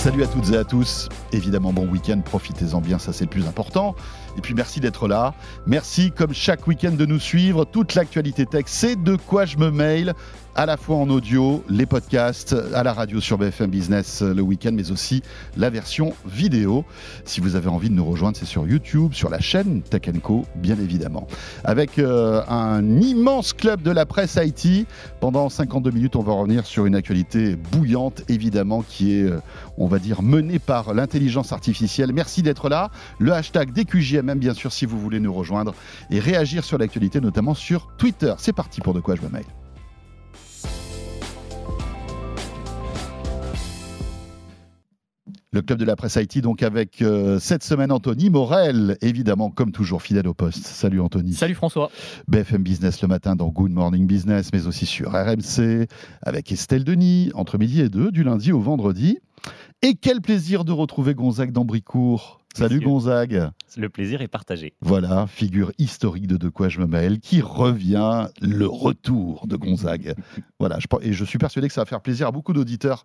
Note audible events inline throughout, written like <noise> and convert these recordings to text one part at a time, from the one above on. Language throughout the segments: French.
Salut à toutes et à tous. Évidemment, bon week-end, profitez-en bien, ça c'est le plus important. Et puis merci d'être là. Merci comme chaque week-end de nous suivre. Toute l'actualité tech, c'est de quoi je me mail à la fois en audio, les podcasts, à la radio sur BFM Business le week-end, mais aussi la version vidéo. Si vous avez envie de nous rejoindre, c'est sur YouTube, sur la chaîne Tech Co, bien évidemment. Avec euh, un immense club de la presse IT. Pendant 52 minutes, on va revenir sur une actualité bouillante, évidemment, qui est, euh, va dire, menée par l'intelligence artificielle. Merci d'être là. Le hashtag DQJMM, bien sûr, si vous voulez nous rejoindre et réagir sur l'actualité, notamment sur Twitter. C'est parti pour De quoi je me mail. Le club de la presse IT, donc avec euh, cette semaine Anthony Morel, évidemment, comme toujours, fidèle au poste. Salut Anthony. Salut François. BFM Business le matin dans Good Morning Business, mais aussi sur RMC, avec Estelle Denis, entre midi et deux, du lundi au vendredi. Et quel plaisir de retrouver Gonzague d'Ambricourt. Salut Gonzague. Le plaisir est partagé. Voilà, figure historique de De quoi je me mêle, qui revient, le retour de Gonzague. <laughs> voilà, je, et je suis persuadé que ça va faire plaisir à beaucoup d'auditeurs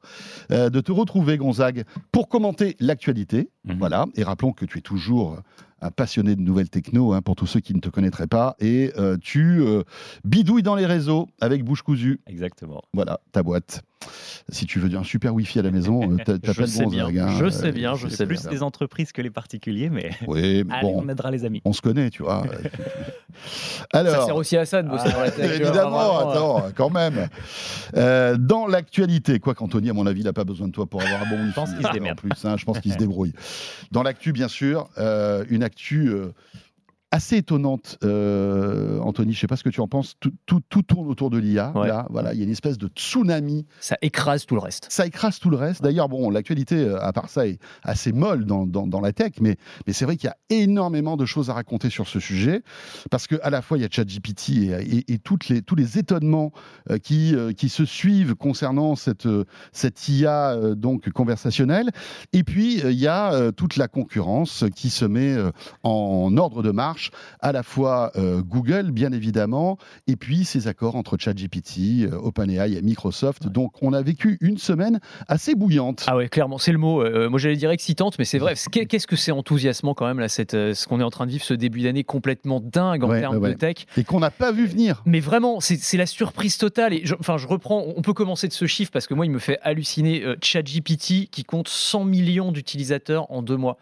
euh, de te retrouver, Gonzague, pour commenter l'actualité. Mhm. Voilà, et rappelons que tu es toujours un passionné de nouvelles techno, hein, pour tous ceux qui ne te connaîtraient pas, et euh, tu euh, bidouilles dans les réseaux avec bouche cousue. Exactement. Voilà, ta boîte. Si tu veux un super Wi-Fi à la maison, euh, t'appelles Gonzague. Hein, je sais bien, je sais plus des entreprises que les particuliers, mais, <laughs> oui, <laughs> bon, on aidera les amis. On se connaît, tu vois. <laughs> Alors, ça sert aussi à ça de bosser dans la tech. Évidemment, attends, quand même. dans l'actualité, quoi qu'Anthony, à mon avis, il n'a pas besoin de toi pour avoir un bon Wi-Fi. Je pense qu'il se démerde. Plus, hein, je pense qu'il se débrouille. Dans l'actu, bien sûr, une actu euh, assez étonnante, euh, Anthony. Je ne sais pas ce que tu en penses. Tout, tout, tourne autour de l'IA. Là, voilà, il y a une espèce de tsunami. Ça écrase tout le reste. Ça écrase tout le reste. D'ailleurs, bon, l'actualité, euh, à part ça, est assez molle dans, dans, la tech, mais, mais c'est vrai qu'il y a énormément de choses à raconter sur ce sujet, parce que à la fois il y a ChatGPT et, et, toutes les, tous les étonnements euh, qui, qui se suivent concernant cette, cette IA donc conversationnelle, et puis il y a toute la concurrence qui se met en ordre de marche à la fois euh, Google, bien évidemment, et puis ces accords entre ChatGPT, euh, OpenAI et Microsoft. Donc, on a vécu une semaine assez bouillante. Ah ouais, clairement, c'est le mot. Euh, moi, j'allais dire excitante, mais c'est vrai. Qu'est-ce que c'est enthousiasmant quand même, là, cette, ce qu'on est en train de vivre, ce début d'année complètement dingue en termes de tech. Et qu'on n'a pas vu venir. Mais vraiment, c'est la surprise totale. Et enfin, je reprends, on peut commencer de ce chiffre parce que moi, il me fait halluciner ChatGPT qui compte 100 millions d'utilisateurs en deux mois.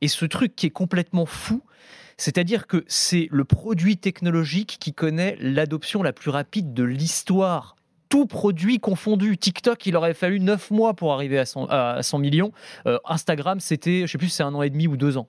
Et ce truc qui est complètement fou, c'est-à-dire que c'est le produit technologique qui connaît l'adoption la plus rapide de l'histoire tout produit confondu. TikTok, il aurait fallu 9 mois pour arriver à 100, millions. Euh, Instagram, c'était, je ne sais plus si c'est un an et demi ou deux ans.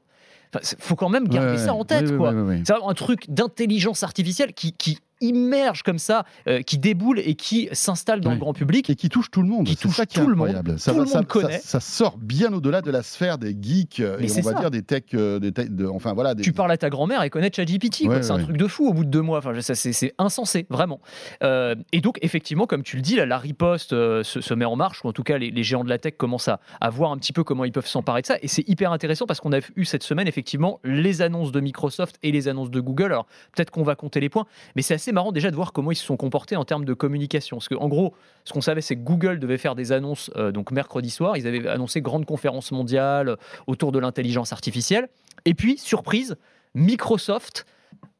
Il faut quand même garder ça en tête. quoi. c'est un truc d'intelligence artificielle qui, qui immerge comme ça, euh, qui déboule et qui s'installe dans le grand public. Et qui touche tout le monde. Qui touche tout le monde. Ça, tout le monde connaît. Ça, sort bien au-delà de la sphère des geeks euh, et on va dire des tech. Euh, de, enfin, voilà, Tu parles à ta grand-mère, et connaît ChatGPT. c'est un truc de fou au bout de deux mois. Enfin, c'est insensé, vraiment. et donc, effectivement, comme tu le dis, la riposte se, met en marche, ou en tout cas, les, géants de la tech commencent à, à, voir un petit peu comment ils peuvent s'emparer de ça. Et c'est hyper intéressant parce qu'on a eu cette semaine, effectivement, les annonces de Microsoft et les annonces de Google. Alors, peut-être qu'on va compter les points, mais c'est assez marrant déjà de voir comment ils se sont comportés en termes de communication. Parce gros, ce qu'on savait, c'est que Google devait faire des annonces euh, donc mercredi soir. Ils avaient annoncé grande conférence mondiale euh, autour de l'intelligence artificielle. Et puis, surprise, Microsoft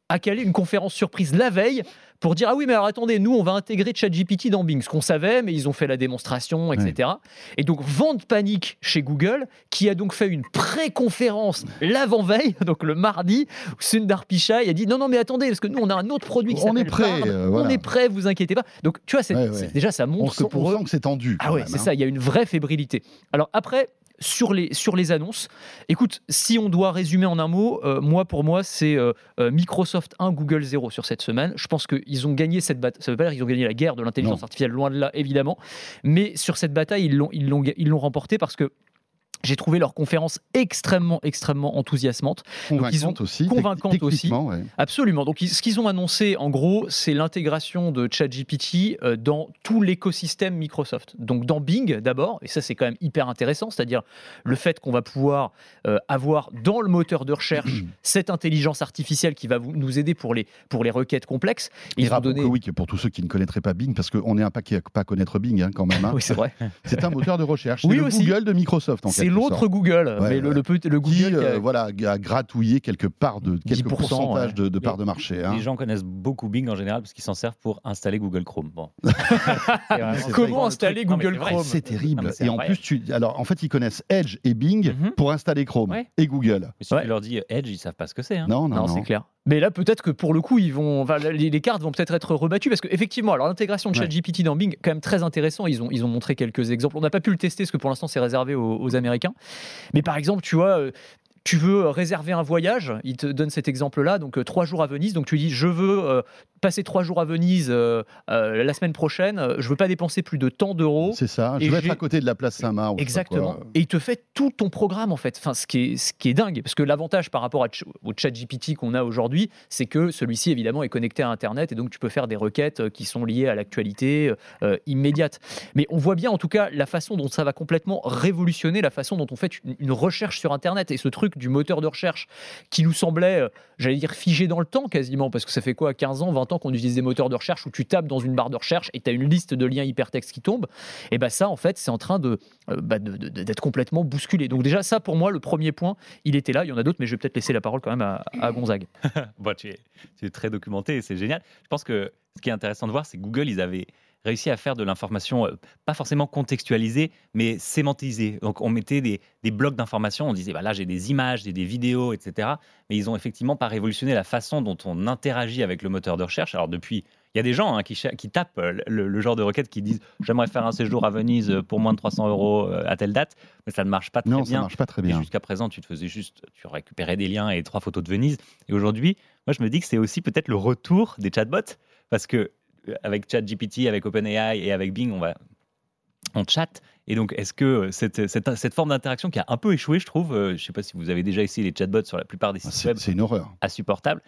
a calé une conférence surprise la veille pour dire ah oui mais alors attendez nous on va intégrer ChatGPT dans Bing. Ce qu'on savait mais ils ont fait la démonstration etc et donc vente panique chez Google qui a donc fait une pré-conférence l'avant-veille <laughs> donc le mardi où Sundar Pichai a dit non non mais attendez parce que nous on a un autre produit qui on est prêt euh, on est prêt vous inquiétez pas. Donc tu vois déjà ça montre on, que pour eux, que c'est tendu ah ouais c'est ça il y a une vraie fébrilité. Alors après sur les, sur les annonces. Écoute, si on doit résumer en un mot, euh, moi pour moi c'est euh, euh, Microsoft 1, Google 0 sur cette semaine. Je pense qu'ils ont gagné cette bataille. Ça veut pas dire qu'ils ont gagné la guerre de l'intelligence artificielle, loin de là évidemment. Mais sur cette bataille, ils l'ont, ils l'ont, ils l'ont remporté parce que j'ai trouvé leur conférence extrêmement, extrêmement enthousiasmante. Convaincante aussi. Convaincante aussi. Absolument. Donc, ce qu'ils ont annoncé, en gros, c'est l'intégration de ChatGPT euh, dans tout l'écosystème Microsoft. Donc, dans Bing d'abord, et ça, c'est quand même hyper intéressant, c'est-à-dire le fait qu'on va pouvoir euh, avoir dans le moteur de recherche <clears throat> cette intelligence artificielle qui va nous aider pour les, pour les requêtes complexes. Ils et donné... que oui, pour tous ceux qui ne connaîtraient pas Bing, parce qu'on est un paquet à pas connaître Bing hein, quand même. Hein. <laughs> oui, c'est vrai. C'est un moteur de recherche. C'est oui, le Google de Microsoft. C'est l'autre Google, mais le, le, le, Google qui, euh, voilà, a gratouillé quelques parts de quelques pourcentages de, de parts de marché. Hein. Les gens connaissent beaucoup Bing en général parce qu'ils s'en servent pour installer Google Chrome. Bon. <laughs> Comment installer Google Chrome C'est terrible. et en plus, tu, alors en fait, ils connaissent Edge et Bing mhm. pour installer Chrome et Google. Mais si tu leur dis Edge, ils savent pas ce que c'est. Hein. Non, non, non. c'est clair. Mais là, peut-être que pour le coup, ils vont, les, cartes vont peut-être être rebattues parce qu'effectivement, alors l'intégration de ChatGPT dans Bing, quand même très intéressant. Ils ont, ils ont montré quelques exemples. On n'a pas pu le tester parce que pour l'instant, c'est réservé aux, aux, Américains. Mais par exemple, tu vois, euh, tu veux réserver un voyage, il te donne cet exemple-là, donc euh, trois jours à Venise, donc tu dis je veux euh, passer trois jours à Venise euh, la semaine prochaine, je veux pas dépenser plus de tant d'euros. C'est ça, je veux être à côté de la place Saint-Marc. Exactement. Et il te fait tout ton programme en fait, enfin, ce, qui est, ce qui est dingue, parce que l'avantage par rapport au chat GPT qu'on a aujourd'hui, c'est que celui-ci évidemment est connecté à Internet et donc tu peux faire des requêtes qui sont liées à l'actualité immédiate. Mais on voit bien en tout cas la façon dont ça va complètement révolutionner la façon dont on fait une recherche sur Internet et ce truc du moteur de recherche qui nous semblait, euh, j'allais dire, figé dans le temps quasiment, parce que ça fait quoi, 15 ans, 20 ans qu'on utilise des moteurs de recherche où tu tapes dans une barre de recherche et tu as une liste de liens hypertextes qui tombent, et bien ça, en fait, c'est en train de, euh, bah, d'être complètement bousculé. Donc déjà, ça, pour moi, le premier point, il était là. Il y en a d'autres, mais je vais peut-être laisser la parole quand même à, Gonzague. <laughs> bon, tu, es, tu es très documenté, c'est génial. Je pense que ce qui est intéressant de voir, c'est que Google, ils avaient réussi à faire de l'information, euh, pas forcément contextualisée, mais sémantisée. Donc on mettait des, blocs d'informations, on disait, bah là j'ai des images, j'ai des vidéos, etc. Mais ils ont effectivement pas révolutionné la façon dont on interagit avec le moteur de recherche. Alors depuis, il y a des gens hein, qui, qui, tapent euh, le, genre de requête qui disent j'aimerais faire un séjour à Venise euh, pour moins de 300 euros à telle date, mais ça ne marche pas très non, bien. ça marche pas très bien. Jusqu'à présent, tu te faisais juste, tu récupérais des liens et trois photos de Venise. Et aujourd'hui, moi je me dis que c'est aussi peut-être le retour des chatbots parce que avec ChatGPT, avec OpenAI et avec Bing, on va on chat. Et donc, est-ce que cette, cette, cette forme d'interaction qui a un peu échoué, je trouve, euh, je ne sais pas si vous avez déjà essayé les chatbots sur la plupart des sites web, c'est une horreur, insupportable.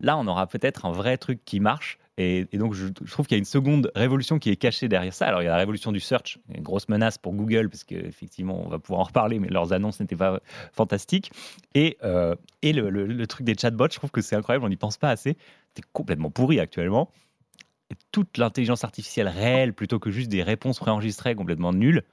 Là, on aura peut-être un vrai truc qui marche. Et, donc, je, trouve qu'il y a une seconde révolution qui est cachée derrière ça. Alors, il y a la révolution du search, une grosse menace pour Google, parce qu'effectivement, on va pouvoir en reparler, mais leurs annonces n'étaient pas fantastiques. Et, euh, et le, le, truc des chatbots, je trouve que c'est incroyable, on n'y pense pas assez. C'est complètement pourri actuellement toute l'intelligence artificielle réelle plutôt que juste des réponses préenregistrées complètement nulles,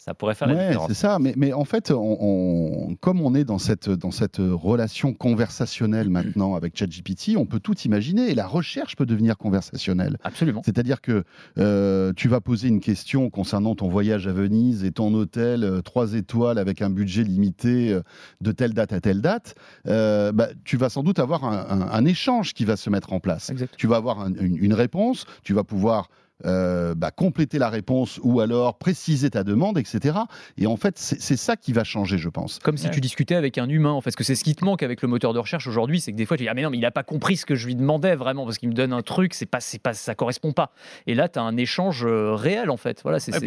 ça pourrait faire la différence. C'est ça, mais, mais en fait, on, comme on est dans cette, dans cette relation conversationnelle <clears throat> maintenant avec ChatGPT, on peut tout imaginer et la recherche peut devenir conversationnelle. Absolument. C'est-à-dire que euh, tu vas poser une question concernant ton voyage à Venise et ton hôtel euh, trois 3 étoiles avec un budget limité euh, de telle date à telle date, bah, tu vas sans doute avoir un, échange qui va se mettre en place. Tu vas avoir une réponse, tu vas pouvoir euh, bah, compléter la réponse ou alors préciser ta demande, etc. Et en fait, c'est ça qui va changer, je pense. Comme si tu discutais avec un humain, en fait, parce que c'est ce qui te manque avec le moteur de recherche aujourd'hui, c'est que des fois tu dis ah mais non mais il n'a pas compris ce que je lui demandais vraiment parce qu'il me donne un truc, c'est pas pas ça correspond pas. Et là tu as un échange euh, réel en fait. Voilà, c'est ça.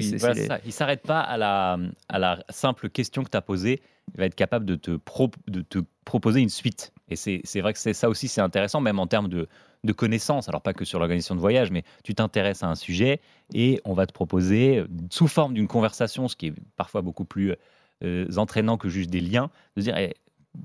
Il s'arrête pas à la à la simple question que tu as posée, il va être capable de te de te proposer une suite. Et c'est vrai que ça aussi c'est intéressant même en termes de connaissances, alors pas que sur l'organisation de voyage, mais tu t'intéresses à un sujet et on va te proposer, sous forme d'une conversation, ce qui est parfois beaucoup plus euh, entraînant que juste des liens, de dire eh,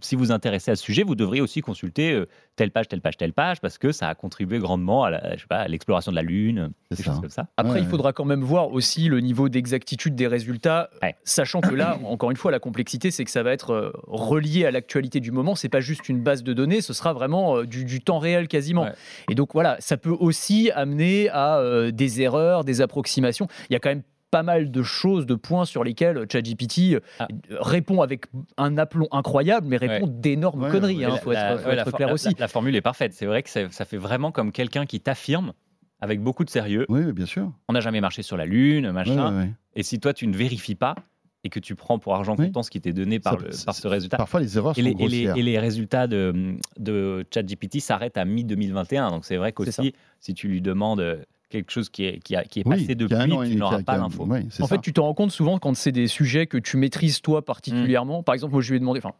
si vous vous intéressez à ce sujet, vous devriez aussi consulter euh, telle page, telle page, telle page, parce que ça a contribué grandement à l'exploration de la Lune, des choses comme ça. Après, il faudra quand même voir aussi le niveau d'exactitude des résultats, sachant que là, <coughs> encore une fois, la complexité, c'est que ça va être euh, relié à l'actualité du moment. C'est pas juste une base de données, ce sera vraiment euh, du, temps réel quasiment. Et donc voilà, ça peut aussi amener à des erreurs, des approximations. Il y a quand même pas mal de choses, de points sur lesquels ChatGPT euh, ah. répond avec un aplomb incroyable, mais répond d'énormes conneries. Il hein, faut, être, clair aussi. La, formule est parfaite. C'est vrai que ça, fait vraiment comme quelqu'un qui t'affirme avec beaucoup de sérieux. Oui, bien sûr. On n'a jamais marché sur la Lune, machin. Et si toi, tu ne vérifies pas, et que tu prends pour argent comptant ce qui t'est donné par, par ce résultat. Parfois, les erreurs et sont les, et les, résultats de, de ChatGPT s'arrêtent à mi-2021. Donc, c'est vrai qu'aussi, si tu lui demandes quelque chose qui est, qui a, qui est passé depuis, tu n'auras pas l'info. en fait, tu te rends compte souvent quand c'est des sujets que tu maîtrises toi particulièrement. Par exemple, moi, je lui ai demandé, enfin,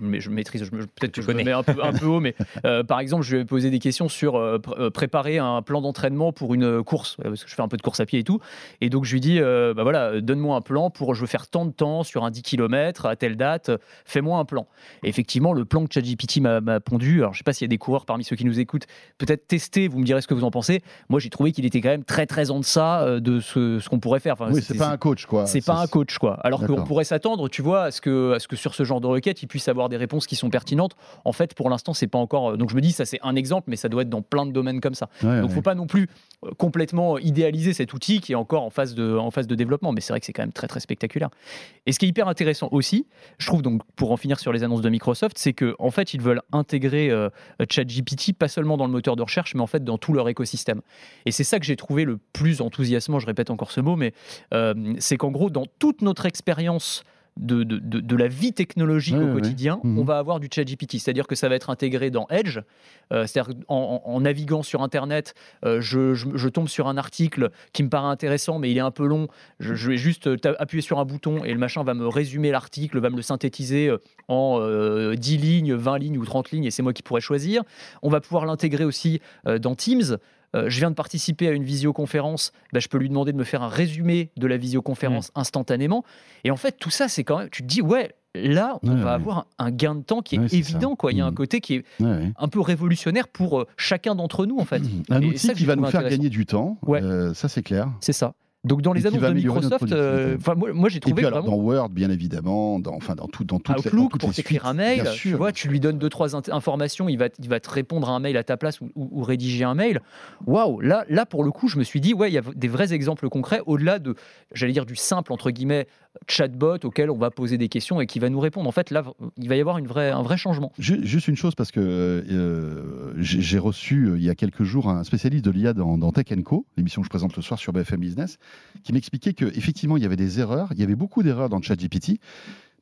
mais je maîtrise, peut-être que je me mets un peu, un peu haut, mais <laughs> euh, par exemple, je vais poser des questions sur euh, euh, préparer un plan d'entraînement pour une course, parce que je fais un peu de course à pied et tout. Et donc, je lui dis, bah voilà, donne-moi un plan pour, je veux faire tant de temps sur un 10 km à telle date, fais-moi un plan. Et effectivement, le plan que ChatGPT m'a pondu, alors je sais pas s'il y a des coureurs parmi ceux qui nous écoutent, peut-être tester, vous me direz ce que vous en pensez. Moi, j'ai trouvé qu'il était quand même très, très en deçà de ce, ce qu'on pourrait faire. Enfin, oui, c'est pas un coach, quoi. C'est pas un coach, quoi. Alors qu'on pourrait s'attendre, tu vois, à ce, que, à ce que sur ce genre de requête, il puisse avoir des réponses qui sont pertinentes. En fait, pour l'instant, c'est pas encore. Euh, donc je me dis, ça c'est un exemple, mais ça doit être dans plein de domaines comme ça. Donc il faut pas non plus euh, complètement idéaliser cet outil qui est encore en phase de, en phase de développement, mais c'est vrai que c'est quand même très très spectaculaire. Et ce qui est hyper intéressant aussi, je trouve donc pour en finir sur les annonces de Microsoft, c'est que en fait ils veulent intégrer euh, ChatGPT pas seulement dans le moteur de recherche, mais en fait dans tout leur écosystème. Et c'est ça que j'ai trouvé le plus enthousiasmant. Je répète encore ce mot, mais c'est qu'en gros dans toute notre expérience de, de, la vie technologique au quotidien, mhm. on va avoir du chat GPT. C'est-à-dire que ça va être intégré dans Edge. Euh, c'est-à-dire en, en, naviguant sur Internet, euh, je, je, tombe sur un article qui me paraît intéressant, mais il est un peu long. Je, vais juste appuyer sur un bouton et le machin va me résumer l'article, va me le synthétiser euh, en 10 lignes, 20 lignes ou 30 lignes, et c'est moi qui pourrais choisir. On va pouvoir l'intégrer aussi dans Teams. Euh, je viens de participer à une visioconférence, bah, je peux lui demander de me faire un résumé de la visioconférence mmh. instantanément. Et en fait, tout ça, c'est quand même, tu te dis, ouais, là, on va avoir un gain de temps qui est, évident. Quoi. Il y a un mmh. côté qui est un peu révolutionnaire pour euh, chacun d'entre nous, en fait. Un outil qui va nous faire gagner du temps, euh, ça c'est clair. C'est ça. Donc dans les annonces de Microsoft, euh, moi, moi j'ai trouvé et puis, dans Word bien évidemment, dans enfin dans tout dans toutes Outlook les, pour t'écrire un mail, tu vois, tu lui donnes deux trois informations, il va il va te répondre à un mail à ta place ou, ou, rédiger un mail. Waouh, là là pour le coup, je me suis dit ouais, il y a des vrais exemples concrets au-delà de j'allais dire du simple entre guillemets chatbot auquel on va poser des questions et qui va nous répondre. En fait, là, il va y avoir une vraie, un vrai changement. Juste une chose, parce que euh, j'ai reçu euh, il y a quelques jours un spécialiste de l'IA dans, Tech Co, l'émission que je présente le soir sur BFM Business, qui m'expliquait qu'effectivement, il y avait des erreurs, il y avait beaucoup d'erreurs dans ChatGPT,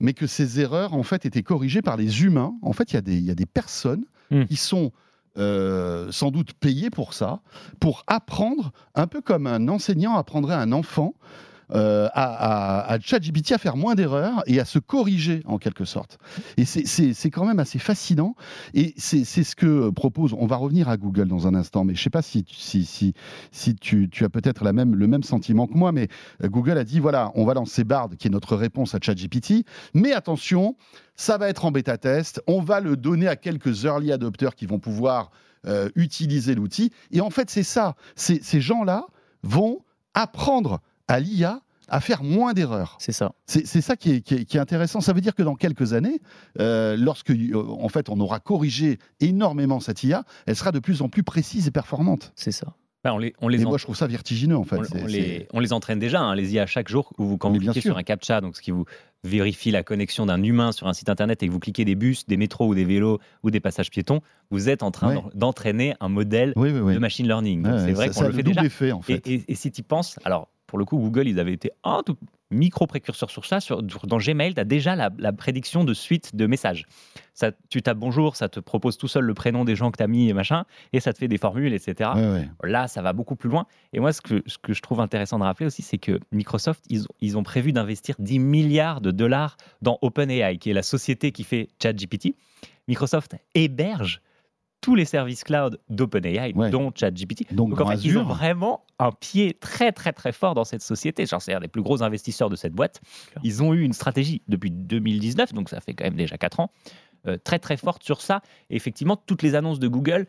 mais que ces erreurs, en fait, étaient corrigées par les humains. En fait, il y a des, il y a des personnes hmm. qui sont euh, sans doute payées pour ça, pour apprendre, un peu comme un enseignant apprendrait à un enfant euh, à, ChatGPT à faire moins d'erreurs et à se corriger en quelque sorte. Et c'est quand même assez fascinant. Et c'est ce que propose. On va revenir à Google dans un instant, mais je ne sais pas si, si, si, si tu, tu as peut-être même, le même sentiment que moi, mais euh, Google a dit voilà, on va lancer Bard, qui est notre réponse à ChatGPT, mais attention, ça va être en bêta test. On va le donner à quelques early adopters qui vont pouvoir euh, utiliser l'outil. Et en fait, c'est ça. Ces gens-là vont apprendre à l'IA à faire moins d'erreurs. C'est ça. C'est ça qui est, intéressant. Ça veut dire que dans quelques années, euh, lorsque euh, en fait on aura corrigé énormément cette IA, elle sera de plus en plus précise et performante. C'est ça. Ben, on les, on les moi, je trouve ça vertigineux, en fait. On, les, on les, entraîne déjà, hein, les IA, chaque jour. Où vous, quand vous cliquez sur un CAPTCHA, donc ce qui vous vérifie la connexion d'un humain sur un site internet et que vous cliquez des bus, des métros ou des vélos ou des passages piétons, vous êtes en train d'entraîner un modèle de machine learning. c'est vrai qu'on le fait déjà. Effet, en fait. et, et, si tu penses, alors pour le coup, Google, ils avaient été un tout micro-précurseur sur ça. Sur, dans Gmail, tu as déjà la, prédiction de suite de messages. Ça, tu tapes bonjour, ça te propose tout seul le prénom des gens que tu as mis et machin, et ça te fait des formules, etc. Là, ça va beaucoup plus loin. Et moi, ce que, ce que je trouve intéressant de rappeler aussi, c'est que Microsoft, ils, ils ont prévu d'investir 10 milliards de dollars dans OpenAI, qui est la société qui fait ChatGPT. Microsoft héberge tous les services cloud d'OpenAI, dont ChatGPT. Donc, Donc en fait, ils ont vraiment un pied très très très fort dans cette société. Genre, c'est un des plus gros investisseurs de cette boîte. Ils ont eu une stratégie depuis 2019, donc ça fait quand même déjà 4 ans, euh, très très forte sur ça. Et effectivement, toutes les annonces de Google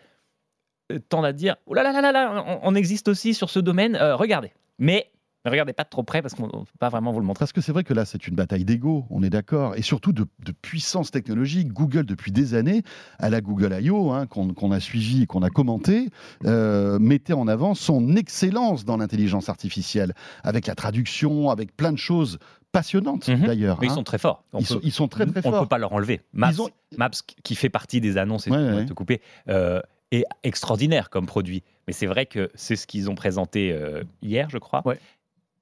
euh, tendent à dire oh là là là là, on, existe aussi sur ce domaine. Euh, regardez. Mais ne regardez pas trop près parce qu'on ne peut pas vraiment vous le montrer. Parce que c'est vrai que là, c'est une bataille d'ego, on est d'accord, et surtout de, puissance technologique. Google, depuis des années, à la Google I.O., hein, qu'on a suivi et qu'on a commenté, euh, mettait en avant son excellence dans l'intelligence artificielle, avec la traduction, avec plein de choses passionnantes mhm. d'ailleurs. Mais ils hein. sont très forts. ils, sont, très très forts. On ne peut pas leur enlever. Maps, Maps, qui fait partie des annonces, et ouais, te couper, euh, est extraordinaire comme produit. Mais c'est vrai que c'est ce qu'ils ont présenté euh, hier, je crois. Ouais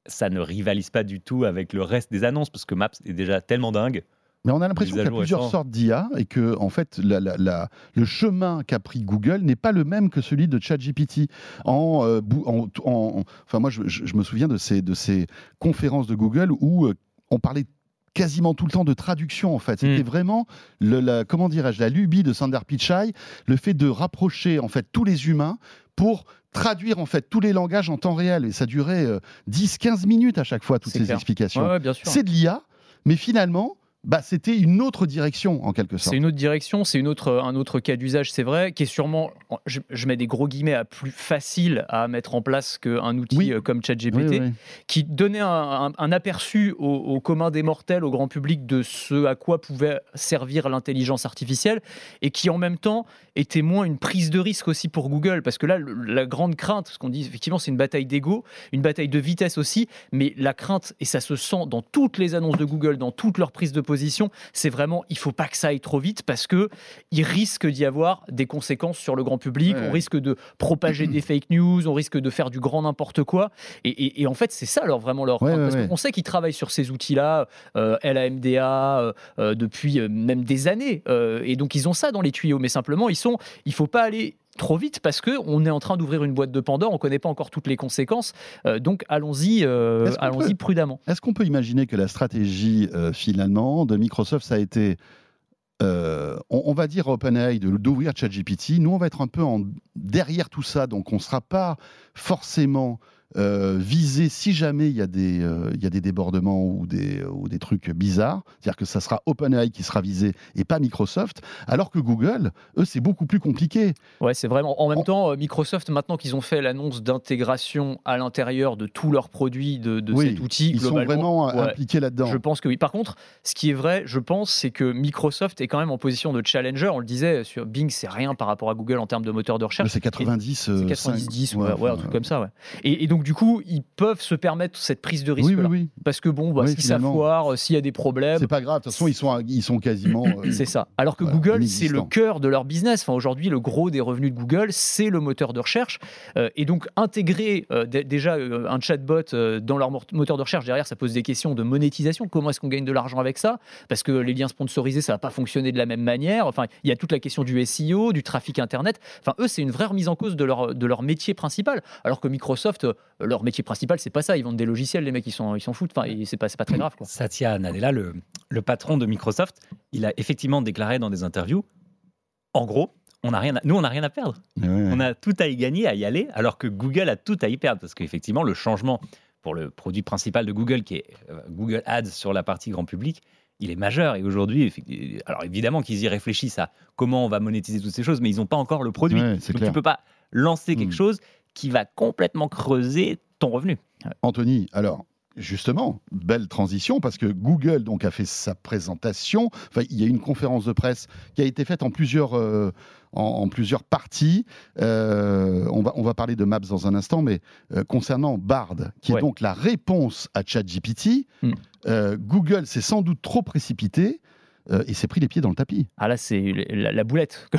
ça ne rivalise pas du tout avec le reste des annonces parce que Maps est déjà tellement dingue Mais on a l'impression qu'il y a plusieurs sortes d'IA et que, en fait, le chemin qu'a pris Google n'est pas le même que celui de ChatGPT. En, euh, enfin, moi, je, me souviens de ces, de ces conférences de Google où euh, on parlait quasiment tout le temps de traduction en fait. C'était hmm. vraiment le, la, comment dirais-je la lubie de Sundar Pichai, le fait de rapprocher en fait tous les humains pour traduire en fait tous les langages en temps réel. Et ça durait 10-15 euh, minutes à chaque fois toutes ces explications. c'est de l'IA, mais finalement bah, c'était une autre direction en quelque sorte. C'est une autre direction, c'est une autre, un autre cas d'usage, c'est vrai, qui est sûrement, je, mets des gros guillemets, à plus facile à mettre en place qu'un outil euh, comme ChatGPT, qui donnait un, aperçu au, au, commun des mortels, au grand public, de ce à quoi pouvait servir l'intelligence artificielle, et qui en même temps était moins une prise de risque aussi pour Google, parce que là, la grande crainte, ce qu'on dit effectivement, c'est une bataille d'ego, une bataille de vitesse aussi, mais la crainte, et ça se sent dans toutes les annonces de Google, dans toutes leurs prises de position, c'est vraiment il faut pas que ça aille trop vite parce que il risque d'y avoir des conséquences sur le grand public. On risque de propager des <clears throat> fake news, on risque de faire du grand n'importe quoi. Et, en fait, c'est ça alors vraiment leur parce qu'on sait qu'ils travaillent sur ces outils-là, euh, LAMDA euh, euh, depuis même des années, et donc ils ont ça dans les tuyaux. Mais simplement, ils sont, il faut pas aller trop vite parce que on est en train d'ouvrir une boîte de Pandore, on ne connaît pas encore toutes les conséquences, euh, donc allons-y, euh, allons-y prudemment. Est-ce qu'on peut imaginer que la stratégie euh, finalement de Microsoft, ça a été on, va dire OpenAI d'ouvrir ChatGPT. Nous, on va être un peu en, derrière tout ça, donc on ne sera pas forcément euh, viser si jamais il y, a des, euh, il y a des débordements ou des, ou des trucs bizarres, c'est-à-dire que ça sera OpenAI qui sera visé et pas Microsoft, alors que Google, eux, c'est beaucoup plus compliqué. Ouais, c'est vraiment. En même temps, euh, Microsoft, maintenant qu'ils ont fait l'annonce d'intégration à l'intérieur de tous leurs produits de, de cet outil, ils sont vraiment impliqués là-dedans. Je pense que oui. Par contre, ce qui est vrai, je pense, c'est que Microsoft est quand même en position de challenger. On le disait sur Bing, c'est rien par rapport à Google en termes de moteur de recherche. C'est 90. C'est 90, 10, ouais, un truc comme ça. Ouais. Et, et donc du coup, ils peuvent se permettre cette prise de risque. Oui, oui, Parce que bon, bah, si ça foire, euh, s'il y a des problèmes. C'est pas grave, de toute façon, ils sont, ils sont quasiment. Euh, <clears throat> c'est ça. Alors que Google, c'est le cœur de leur business. Enfin, aujourd'hui, le gros des revenus de Google, c'est le moteur de recherche. Euh, et donc, intégrer déjà un chatbot dans leur moteur de recherche, derrière, ça pose des questions de monétisation. Comment est-ce qu'on gagne de l'argent avec ça? Parce que les liens sponsorisés, ça va pas fonctionner de la même manière. Enfin, il y a toute la question du SEO, du trafic Internet. Enfin, eux, c'est une vraie remise en cause de leur, de leur métier principal. Alors que Microsoft, leur métier principal, c'est pas ça. Ils vendent des logiciels, les mecs, ils s'en ils foutent. Enfin, c'est pas, pas très grave. Quoi. Satya Nadella, le, le patron de Microsoft, il a effectivement déclaré dans des interviews en gros, on a rien nous, on n'a rien à perdre. On a tout à y gagner, à y aller, alors que Google a tout à y perdre. Parce qu'effectivement, le changement pour le produit principal de Google, qui est euh, Google Ads sur la partie grand public, il est majeur. Et aujourd'hui, alors évidemment qu'ils y réfléchissent à comment on va monétiser toutes ces choses, mais ils n'ont pas encore le produit. Donc tu ne peux pas lancer quelque hmm. chose qui va complètement creuser ton revenu. Anthony, alors Justement, belle transition parce que Google donc a fait sa présentation. Enfin, il y a une conférence de presse qui a été faite en plusieurs, euh, en, plusieurs parties. Euh, on, va, on va parler de Maps dans un instant, mais euh, concernant Bard, qui est donc la réponse à ChatGPT, mm. Google s'est sans doute trop précipité euh, et s'est pris les pieds dans le tapis. Ah là, c'est la, boulette.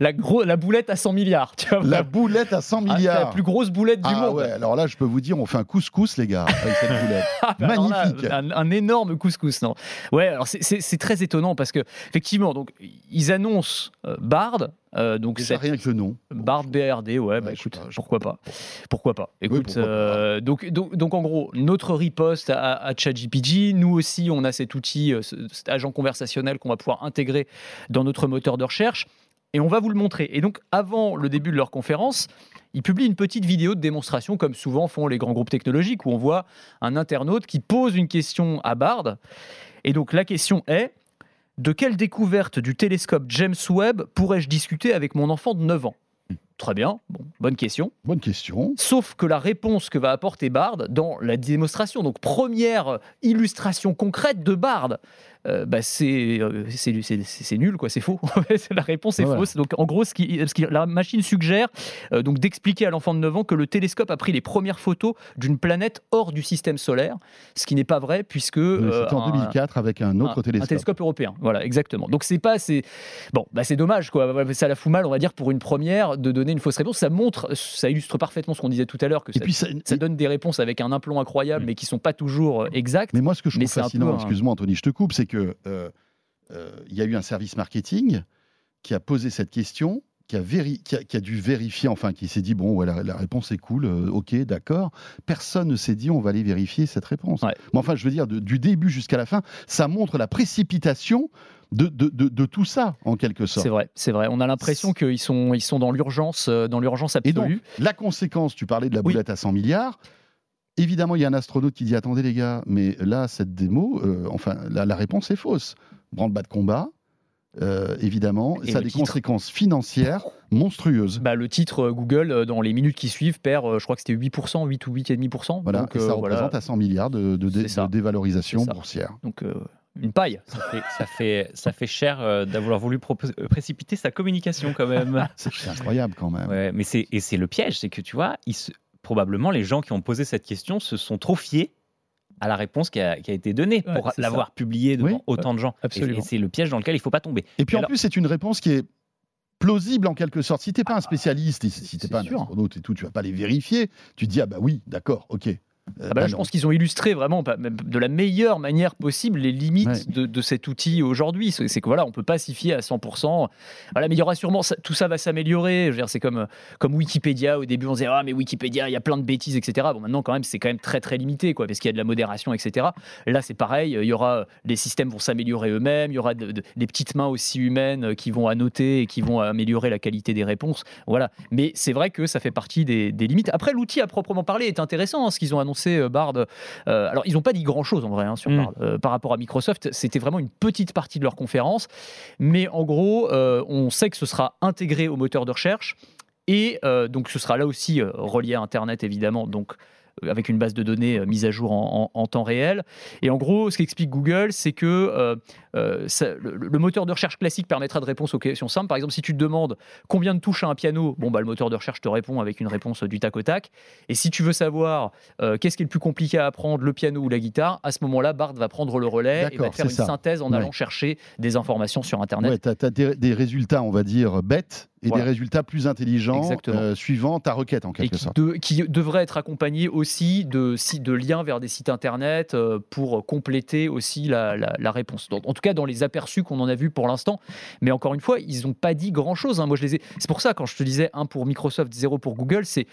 la, la, boulette <laughs> à 100 milliards. Tu vois, la boulette à 100 ah, milliards. la plus grosse boulette du ah monde. Ouais, alors là, je peux vous dire, on fait un couscous, les gars, avec cette boulette. <laughs> Ah, bah Magnifique. un, énorme couscous, non Ouais, alors c'est très étonnant parce que, effectivement, donc, ils annoncent euh, Bard, euh, donc c'est rien que le nom. Bard BRD, ouais, bah écoute, pourquoi pas, pourquoi pas. Écoute, euh, donc, donc, donc, en gros, notre riposte à, à ChatGPT, nous aussi, on a cet outil, euh, cet agent conversationnel qu'on va pouvoir intégrer dans notre moteur de recherche, et on va vous le montrer. Et donc, avant le début de leur conférence, ils publient une petite vidéo de démonstration, comme souvent font les grands groupes technologiques, où on voit un internaute qui pose une question à Bard. Et donc la question est de quelle découverte du télescope James Webb pourrais-je discuter avec mon enfant de 9 ans? Très bien, bon, bonne question. Bonne question. Sauf que la réponse que va apporter Bard dans la démonstration, donc première illustration concrète de Bard, euh, bah euh, c'est nul, quoi, c'est faux. <laughs> la réponse est fausse. Donc en gros, ce qui, la machine suggère euh, donc d'expliquer à l'enfant de 9 ans que le télescope a pris les premières photos d'une planète hors du système solaire, ce qui n'est pas vrai puisque c'était en 2004 avec un autre télescope. Un télescope européen, voilà, exactement. Donc c'est pas, c'est bon, bah c'est dommage, quoi. Ça la fout mal, on va dire, pour une première de donner une fausse réponse. Ça montre, ça illustre parfaitement ce qu'on disait tout à l'heure, que ça, ça, donne des réponses avec un implant incroyable, mais qui sont pas toujours exactes. Mais moi, ce que je trouve fascinant, excuse-moi Anthony, je te coupe, c'est que euh, euh, il y a eu un service marketing qui a posé cette question, qui a, véri- qui a- qui a dû vérifier, enfin, qui s'est dit bon, ouais, la, la réponse est cool, euh, ok, d'accord. Personne ne s'est dit on va aller vérifier cette réponse. Ouais. Mais enfin, je veux dire, de- du début jusqu'à la fin, ça montre la précipitation de, de, de- de tout ça, en quelque sorte. C'est vrai, c'est vrai. On a l'impression qu'ils sont, ils sont dans l'urgence, dans l'urgence Et donc, absolue. la conséquence, tu parlais de la Oui. boulette à 100 milliards. Évidemment, il y a un astronaute qui dit Attendez, les gars, mais là, cette démo, euh, enfin, la, la réponse est fausse. Branle-bas de combat, euh, évidemment, Et ça a des titre conséquences financières monstrueuses. Bah, le titre euh, Google, dans les minutes qui suivent, perd, euh, je crois que c'était 8%, 8 ou 8,5%. Voilà, donc, et ça euh, représente voilà. à 100 milliards de, de dé- C'est ça. de dévalorisation boursière. Donc, euh, une paille. Ça fait, ça fait, ça fait cher euh, d'avoir voulu précipiter sa communication quand même. C'est <laughs> c'est incroyable quand même. Ouais, mais c'est et c'est le piège, c'est que tu vois, ils se- probablement les gens qui ont posé cette question se sont trop fiés à la réponse qui a, qui a été donnée Ouais, pour l'avoir publiée devant Oui, autant de gens. Et- absolument. Et, c'est le piège dans lequel il faut pas tomber. Et puis Et en alors- plus, c'est une réponse qui est plausible en quelque sorte. Si t'es pas un spécialiste, et si t'es pas un astronaute et tout, tu vas pas les vérifier. Tu te dis ah bah oui, d'accord, ok. Euh, Ah bah là, bah je pense qu'ils ont illustré vraiment de la meilleure manière possible les limites Ouais. de, de cet outil aujourd'hui. C'est que voilà, on peut pas s'y fier à 100%. Voilà, mais il y aura sûrement ça- tout ça va s'améliorer. C'est comme comme Wikipédia au début, on disait ah mais Wikipédia, il y a plein de bêtises, etc. Bon, maintenant quand même, c'est quand même très très limité, quoi, parce qu'il y a de la modération, etc. Là, c'est pareil. Il y aura les systèmes vont s'améliorer eux-mêmes. Il y aura de- de- des petites mains aussi humaines qui vont annoter et qui vont améliorer la qualité des réponses. Voilà. Mais c'est vrai que ça fait partie des, des limites. Après, l'outil à proprement parler est intéressant. hein, ce qu'ils ont annoncé, euh, Bard. Euh, alors, ils n'ont pas dit grand-chose en vrai hein, sur Mm. Bard. Euh, par rapport à Microsoft. C'était vraiment une petite partie de leur conférence. Mais en gros, on sait que ce sera intégré au moteur de recherche. Et donc, ce sera là aussi relié à Internet, évidemment. Donc, avec une base de données euh, mise à jour en, en- en temps réel. Et en gros, ce qu'explique Google, c'est que euh, euh, ça- le, le moteur de recherche classique permettra de répondre aux questions simples. Par exemple, si tu te demandes combien de touches a un piano, bon, bah, le moteur de recherche te répond avec une réponse du tac au tac. Et si tu veux savoir euh, qu'est-ce qui est le plus compliqué à apprendre, le piano ou la guitare, à ce moment-là, Bard va prendre le relais et va te faire une ça. synthèse en Ouais. allant chercher des informations sur Internet. Ouais, tu as, des, des résultats, on va dire, bêtes et Voilà. des résultats plus intelligents euh, suivant ta requête en et quelque qui, sorte. de- qui devrait être accompagné aussi de, liens vers des sites internet euh, pour compléter aussi la, la- la réponse. Donc, en tout cas, dans les aperçus qu'on en a vus pour l'instant. Mais encore une fois, ils n'ont pas dit grand-chose. hein. Moi, je les ai. C'est pour ça quand je te disais un pour Microsoft, zéro pour Google, c'est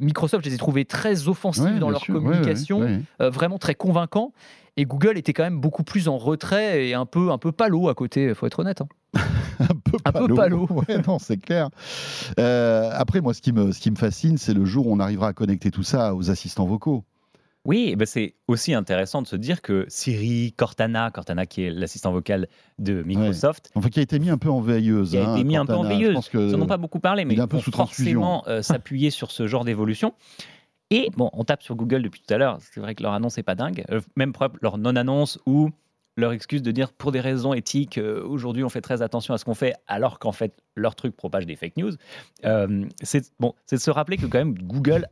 Microsoft. Je les ai trouvés très offensifs Ouais, dans leur sûr, ouais, ouais, communication, ouais. euh, vraiment très convaincants. Et Google était quand même beaucoup plus en retrait et un peu, un peu palo à côté, faut être honnête. hein. <laughs> un peu Un peu palo. <laughs> Ouais, non, c'est clair. Euh, après, moi, ce qui me, ce qui me fascine, c'est le jour où on arrivera à connecter tout ça aux assistants vocaux. Oui, ben c'est aussi intéressant de se dire que Siri, Cortana, Cortana qui est l'assistant vocal de Microsoft, Enfin, qui a été mis un peu en veilleuse. qui a hein, été mis un peu en veilleuse. Ils n'en ont pas beaucoup parlé, mais il est un peu sous forcément euh, s'appuyer sur ce genre d'évolution. Et bon, on tape sur Google depuis tout à l'heure. C'est vrai que leur annonce n'est pas dingue. Euh, même propre, leur non-annonce ou leur excuse de dire pour des raisons éthiques, euh, aujourd'hui on fait très attention à ce qu'on fait, alors qu'en fait leur truc propage des fake news. Euh, c'est bon, de se rappeler que quand même Google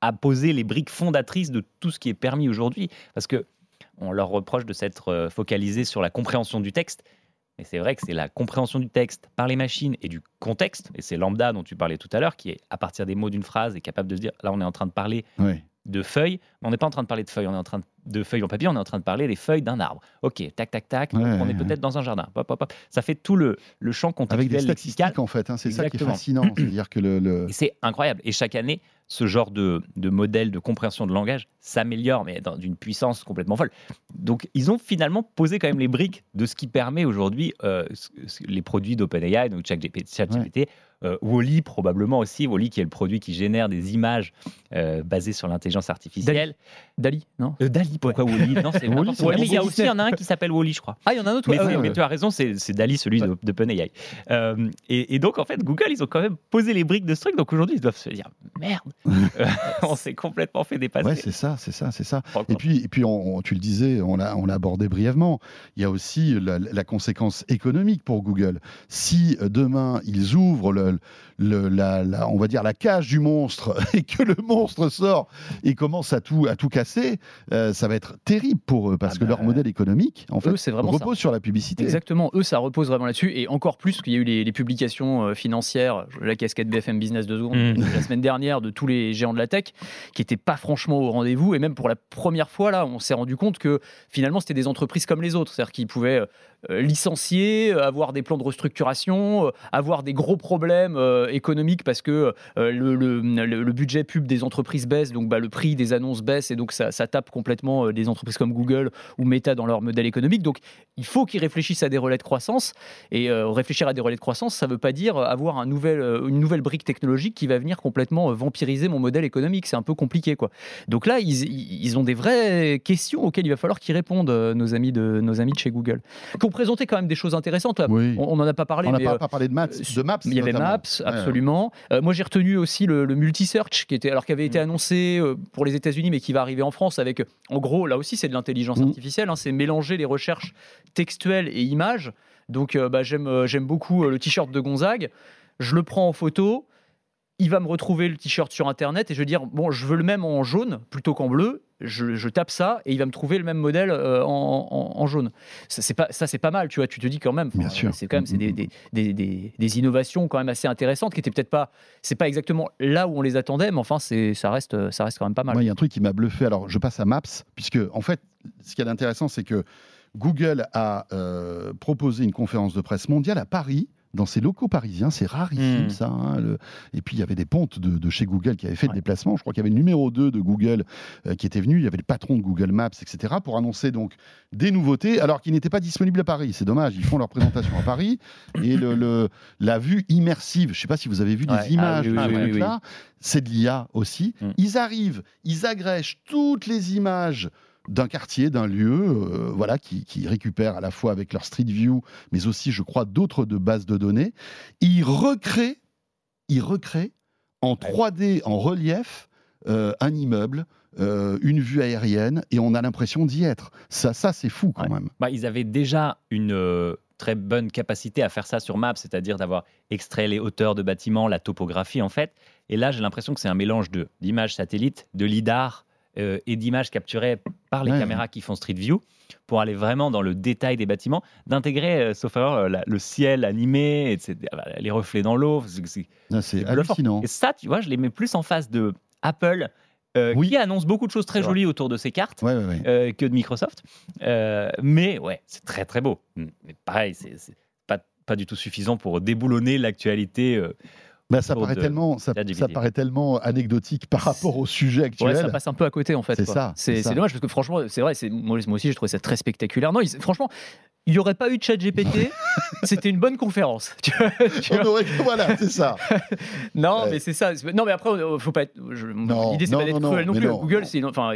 a posé les briques fondatrices de tout ce qui est permis aujourd'hui, parce que on leur reproche de s'être focalisé sur la compréhension du texte. Mais c'est vrai que c'est la compréhension du texte par les machines et du contexte, et c'est lambda dont tu parlais tout à l'heure, qui est à partir des mots d'une phrase est capable de se dire, là on est en train de parler de feuilles, mais on n'est pas en train de parler de feuilles, on est en train de, de feuilles en papier, on est en train de parler des feuilles d'un arbre. Ok, tac, tac, tac, Ouais, on est ouais, peut-être dans un jardin. Hop, hop, hop. Ça fait tout le, le champ Avec contextuel des lexical. statistiques, en fait. hein, c'est ça qui est fascinant. C'est-à-dire que le. le- Et c'est incroyable. Et chaque année, ce genre de, de modèle de compréhension de langage s'améliore, mais d'une puissance complètement folle. Donc, ils ont finalement posé quand même les briques de ce qui permet aujourd'hui euh, les produits d'OpenAI, donc ChatGPT, ChatGPT euh, Wally probablement aussi, Wally qui est le produit qui génère des images euh, basées sur l'intelligence artificielle. Dali, non Euh, Dali, pourquoi Wally Non, c'est <laughs> Mais il y a aussi il y en a un qui s'appelle Wally, je crois. Ah, il y en a un autre. Mais, ouais, c'est- ouais, mais ouais. tu as raison, c'est c'est Dali, celui de, de OpenAI. Euh, et, et donc, en fait, Google, ils ont quand même posé les briques de ce truc. Donc aujourd'hui, ils doivent se dire merde, <laughs> <laughs> on s'est complètement fait dépasser. Ouais, c'est ça, c'est ça, c'est ça. Et puis, et puis on- on- tu le disais, on l'a, on l'a abordé brièvement, il y a aussi la, la conséquence économique pour Google. Si demain, ils ouvrent le, and le, la, on va dire la cage du monstre. <laughs> Et que le monstre sort et commence à tout, à tout casser, euh, ça va être terrible pour eux parce ah que leur bah, modèle économique, en fait, repose sur la publicité. Exactement, eux, ça repose vraiment là-dessus. Et encore plus qu'il y a eu les, publications euh, financières, la casquette BFM Business de secondes mmh. la semaine dernière de tous les géants de la tech qui n'étaient pas franchement au rendez-vous. Et même pour la première fois là, on s'est rendu compte que finalement c'était des entreprises comme les autres, c'est-à-dire qu'ils pouvaient euh, licencier, avoir des plans de restructuration, avoir des gros problèmes économique parce que euh, le, le, budget pub des entreprises baisse, donc bah, le prix des annonces baisse et donc ça, ça tape complètement euh, des entreprises comme Google ou Meta dans leur modèle économique. Donc il faut qu'ils réfléchissent à des relais de croissance et euh, réfléchir à des relais de croissance, ça ne veut pas dire avoir un nouvel, une nouvelle brique technologique qui va venir complètement vampiriser mon modèle économique. C'est un peu compliqué quoi. Donc là ils, ils, ont des vraies questions auxquelles il va falloir qu'ils répondent nos amis de nos amis de chez Google. Qui ont présenté quand même des choses intéressantes. On n'en a pas parlé. On n'a pas, pas, parlé de Maps. De Maps il y avait Maps, absolument. Euh, moi, j'ai retenu aussi le, multi-search, qui, était, alors, qui avait été mm. annoncé euh, pour les États-Unis, mais qui va arriver en France avec, en gros, là aussi, c'est de l'intelligence mm. artificielle. Hein, c'est mélanger les recherches textuelles et images. Donc, euh, bah, j'aime, j'aime beaucoup le t-shirt de Gonzague. Je le prends en photo il va me retrouver le t-shirt sur internet et je vais dire bon je veux le même en jaune plutôt qu'en bleu je, tape ça et il va me trouver le même modèle euh, en, jaune. Ça c'est pas ça c'est pas mal tu vois tu te dis quand même. Bien sûr. c'est quand même c'est des, des, des, des, innovations quand même assez intéressantes qui étaient peut-être pas c'est pas exactement là où on les attendait mais enfin c'est ça reste ça reste quand même pas mal. Il y a un truc qui m'a bluffé. Alors je passe à Maps puisque en fait ce qui est intéressant c'est que Google a euh, proposé une conférence de presse mondiale à Paris dans ces locaux parisiens. C'est rarissime, hmm. ça. Hein, et puis, il y avait des pontes de, chez Google qui avaient fait le déplacement. Je crois qu'il y avait le numéro 2 de Google euh, qui était venu. Il y avait le patron de Google Maps, etc., pour annoncer donc des nouveautés, alors qu'ils n'étaient pas disponibles à Paris. C'est dommage. Ils font leur présentation à Paris. Et le, la vue immersive, je ne sais pas si vous avez vu des ah images de là, c'est de l'IA aussi. Hmm. Ils arrivent, ils agrègent toutes les images d'un quartier, d'un lieu, euh, voilà, qui, récupèrent à la fois avec leur Street View, mais aussi, je crois, d'autres de bases de données. Ils recréent, ils recréent en 3D, en relief, euh, un immeuble, euh, une vue aérienne, et on a l'impression d'y être. Ça, ça c'est fou quand même. Bah, ils avaient déjà une très bonne capacité à faire ça sur Maps, c'est-à-dire d'avoir extrait les hauteurs de bâtiments, la topographie en fait. Et là, j'ai l'impression que c'est un mélange de d'images satellites, de lidar euh, et d'images capturées par les caméras qui font Street View pour aller vraiment dans le détail des bâtiments, d'intégrer, euh, sauf erreur, le ciel animé, etc., bah, les reflets dans l'eau. C'est hallucinant. Et ça, tu vois, je les mets plus en face de Apple. Euh, qui annonce beaucoup de choses très jolies autour de ses cartes que de Microsoft. mais ouais, c'est très très beau. Mais pareil, c'est pas, pas du tout suffisant pour déboulonner l'actualité bah, ça, paraît tellement, ça, paraît tellement anecdotique par rapport au sujet actuel. ça passe un peu à côté en fait. C'est ça. C'est dommage parce que franchement, c'est vrai, moi, moi aussi j'ai trouvé ça très spectaculaire. Non, franchement, il n'y aurait pas eu de chat GPT, <laughs> c'était une bonne conférence. <laughs> voilà, c'est ça. <laughs> non, mais c'est ça. Non, mais après, faut pas être. L'idée, c'est pas d'être cruel non, plus. Google, c'est une, enfin,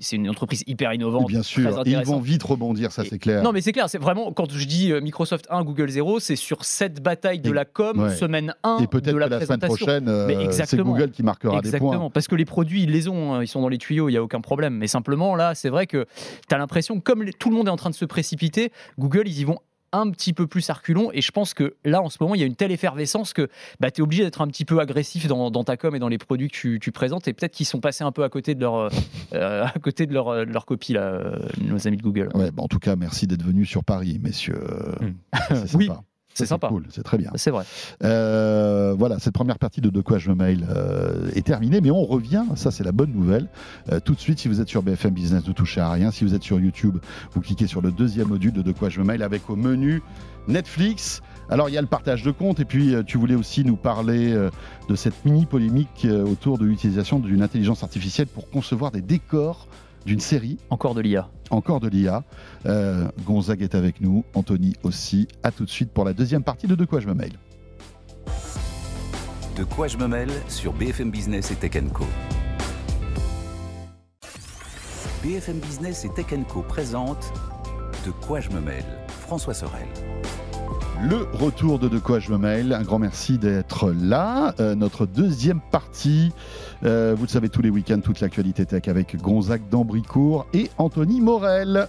c'est une entreprise hyper innovante. bien sûr, ils vont vite rebondir, ça c'est clair. Non, mais c'est clair. C'est vraiment quand je dis euh, Microsoft 1, Google 0, c'est sur cette bataille de la com, semaine 1 Et peut-être la, semaine prochaine, euh, c'est Google qui marquera des points. Exactement, parce que les produits, ils les ont, hein, ils sont dans les tuyaux, il n'y a aucun problème. Mais simplement, là, c'est vrai que tu as l'impression, comme tout le monde est en train de se précipiter, Google, ils y vont un petit peu plus à reculons. Et je pense que là, en ce moment, il y a une telle effervescence que bah, tu es obligé d'être un petit peu agressif dans, ta com et dans les produits que tu, présentes. Et peut-être qu'ils sont passés un peu à côté de leur, euh, à côté de leur, de leur copie, là, euh, nos amis de Google. Ouais, bah, en tout cas, merci d'être venus sur Paris, messieurs. Hmm. <laughs> oui. C'est sympa. Cool, c'est très bien. C'est vrai. Euh, voilà, cette première partie de De quoi je me mail euh, est terminée, mais on revient, ça c'est la bonne nouvelle. Euh, tout de suite, si vous êtes sur BFM Business, ne touchez à rien. Si vous êtes sur YouTube, vous cliquez sur le deuxième module de De quoi je me mail avec au menu Netflix. Alors il y a le partage de comptes et puis tu voulais aussi nous parler de cette mini polémique autour de l'utilisation d'une intelligence artificielle pour concevoir des décors d'une série. Encore de l'IA. Encore de l'IA. Euh, Gonzague est avec nous, Anthony aussi. À tout de suite pour la deuxième partie de De quoi je me mail. De quoi je me mêle sur BFM Business et Tech Co. BFM Business et Tech Co présente De quoi je me mêle. François Sorel. Le retour de De quoi je me mail. Un grand merci d'être là. Euh, notre deuxième partie. Euh, vous le savez, tous les week-ends, toute l'actualité tech avec Gonzague d'Ambricourt et Anthony Morel.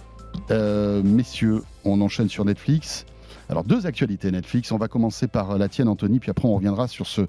Euh, messieurs, on enchaîne sur Netflix Alors deux actualités Netflix. On va commencer par la tienne Anthony, puis après on reviendra sur ce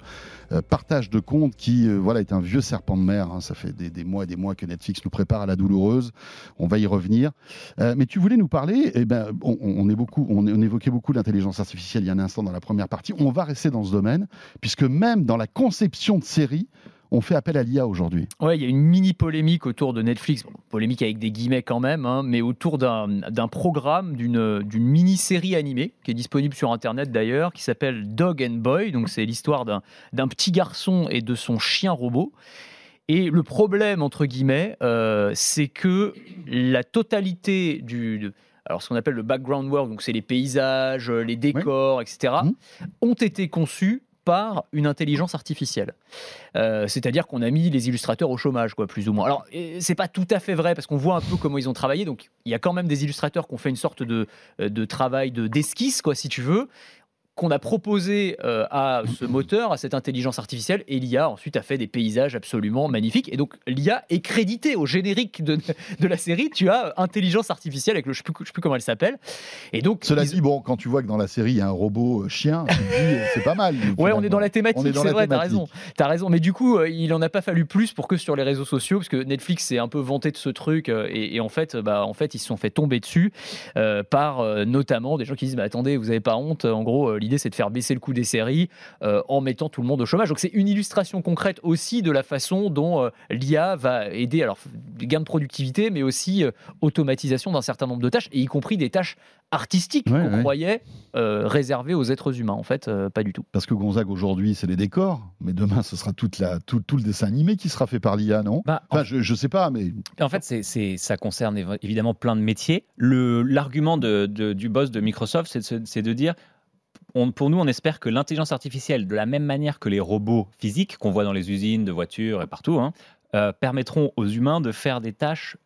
partage de comptes qui voilà est un vieux serpent de mer. Hein. Ça fait des, mois et des mois que Netflix nous prépare à la douloureuse. On va y revenir. mais tu voulais nous parler. Eh ben, on, est beaucoup, évoquait beaucoup l'intelligence artificielle il y a un instant dans la première partie. On va rester dans ce domaine puisque même dans la conception de séries on fait appel à l'IA aujourd'hui. Ouais, il y a une mini polémique autour de Netflix, polémique avec des guillemets quand même, hein, mais autour d'un programme, d'une mini-série animée qui est disponible sur Internet d'ailleurs, qui s'appelle Dog and Boy. Donc c'est l'histoire d'un petit garçon et de son chien robot. Et le problème, entre guillemets, euh, c'est que la totalité du... alors ce qu'on appelle le background work, donc c'est les paysages, les décors, etc., mmh. ont été conçus une intelligence artificielle. Euh, c'est-à-dire qu'on a mis les illustrateurs au chômage, quoi, plus ou moins. Alors, c'est pas tout à fait vrai parce qu'on voit un peu comment ils ont travaillé. Donc, il y a quand même des illustrateurs qui ont fait une sorte de, de travail d'esquisse, quoi, si tu veux qu'on a proposé euh, à ce <clears throat> moteur, à cette intelligence artificielle, et l'IA ensuite a fait des paysages absolument magnifiques. Et donc l'IA est créditée au générique de, de, la série. Tu as intelligence artificielle avec le, je ne sais, plus comment elle s'appelle. Et donc cela dit, bon, quand tu vois que dans la série il y a un robot euh, chien, euh, c'est pas mal. <laughs> Ouais, on est dans la thématique, c'est vrai, t'as raison, as raison. Mais du coup, il en a pas fallu plus pour que sur les réseaux sociaux, parce que Netflix s'est un peu vanté de ce truc, et, en fait, bah, en fait, ils se sont fait tomber dessus par notamment des gens qui disent, bah, attendez, vous avez pas honte, en gros l'idée c'est de faire baisser le coût des séries euh, en mettant tout le monde au chômage. Donc c'est une illustration concrète aussi de la façon dont euh, l'IA va aider alors gains de productivité, mais aussi euh, automatisation d'un certain nombre de tâches, et y compris des tâches artistiques qu'on croyait réservées aux êtres humains. En fait, pas du tout. Parce que Gonzague aujourd'hui c'est les décors, mais demain ce sera toute la, tout, tout le dessin animé qui sera fait par l'IA, non? Bah, enfin, je, je sais pas, mais en fait c'est, ça concerne évidemment plein de métiers. Le, l'argument de, du boss de Microsoft, c'est c'est de dire pour nous, on espère que l'intelligence artificielle, de la même manière que les robots physiques qu'on voit dans les usines de voitures et partout, hein, euh, permettront aux humains de faire des tâches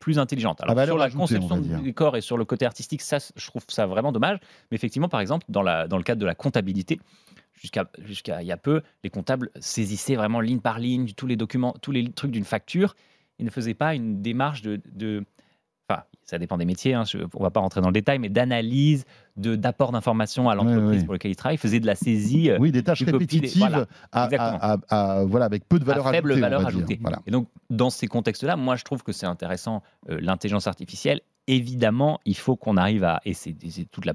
plus intelligentes. Alors sur la conception du corps et sur le côté artistique, ça, je trouve ça vraiment dommage. Mais effectivement, par exemple, dans, la, dans le cadre de la comptabilité, jusqu'à jusqu'à il y a peu, les comptables saisissaient vraiment ligne par ligne tous les documents, tous les trucs d'une facture. Ils ne faisaient pas une démarche de, de enfin, ça dépend des métiers, hein, on ne va pas rentrer dans le détail, mais d'analyse, d'apport d'informations à l'entreprise pour laquelle il travaille, faisait de la saisie. <laughs> Oui, des tâches répétitives voilà, avec peu de valeur ajoutée. Faible valeur ajoutée. Et donc, dans ces contextes-là, moi, je trouve que c'est intéressant euh, l'intelligence artificielle. Évidemment, il faut qu'on arrive à, et c'est toute la,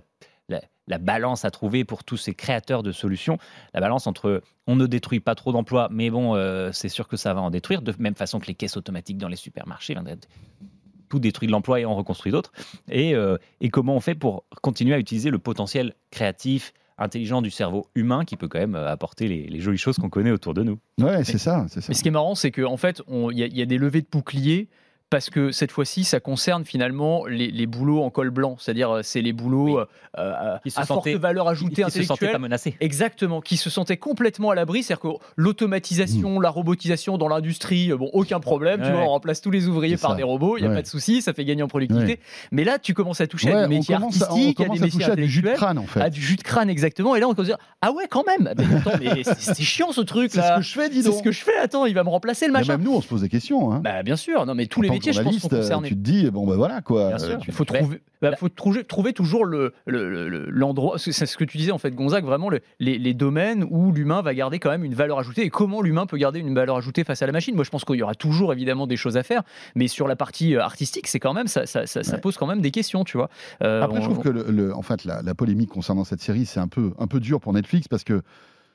la, balance à trouver pour tous ces créateurs de solutions, la balance entre on ne détruit pas trop d'emplois, mais bon, euh, c'est sûr que ça va en détruire, de même façon que les caisses automatiques dans les supermarchés tout détruit de l'emploi et en reconstruit d'autres. Et, euh, et comment on fait pour continuer à utiliser le potentiel créatif, intelligent du cerveau humain qui peut quand même euh, apporter les, jolies choses qu'on connaît autour de nous. Ouais, c'est ça, ça. Mais ce qui est marrant, c'est qu'en en fait, il y, y, a des levées de boucliers parce que cette fois-ci, ça concerne finalement les, boulots en col blanc, c'est-à-dire euh, c'est les boulots euh, euh, à forte valeur ajoutée qui intellectuelle, se pas menacés. exactement, qui se sentaient complètement à l'abri, c'est-à-dire que l'automatisation, mm. la robotisation dans l'industrie, bon, aucun problème, tu vois, on remplace tous les ouvriers par des robots, il n'y a pas de souci, ça fait gagner en productivité. Mais là, tu commences à toucher à des métiers artistiques, à, des métiers à du jus de crâne en fait, à du jus de crâne exactement, et là on commence à dire ah ouais quand même, mais, <laughs> c'est chiant ce truc. C'est ce que je fais, dis donc. C'est ce que je fais. Attends, il va me remplacer le machin. Même nous, on se pose des questions. Hein. Bah bien sûr, non mais tous les métiers, je pense, sont concernés. Tu te dis, bon ben voilà quoi. Il faut trouver, bah, faut trouver, trouver toujours l'endroit. Le, c'est ce que tu disais en fait, Gonzague, vraiment les, domaines où l'humain va garder quand même une valeur ajoutée et comment l'humain peut garder une valeur ajoutée face à la machine. Moi, je pense qu'il y aura toujours évidemment des choses à faire, mais sur la partie euh, artistique, c'est quand même ça, ça, ça, pose quand même des questions, tu vois. Euh, Après, je trouve que le, en fait, la, la, polémique concernant cette série, c'est un peu, un peu dur pour Netflix parce que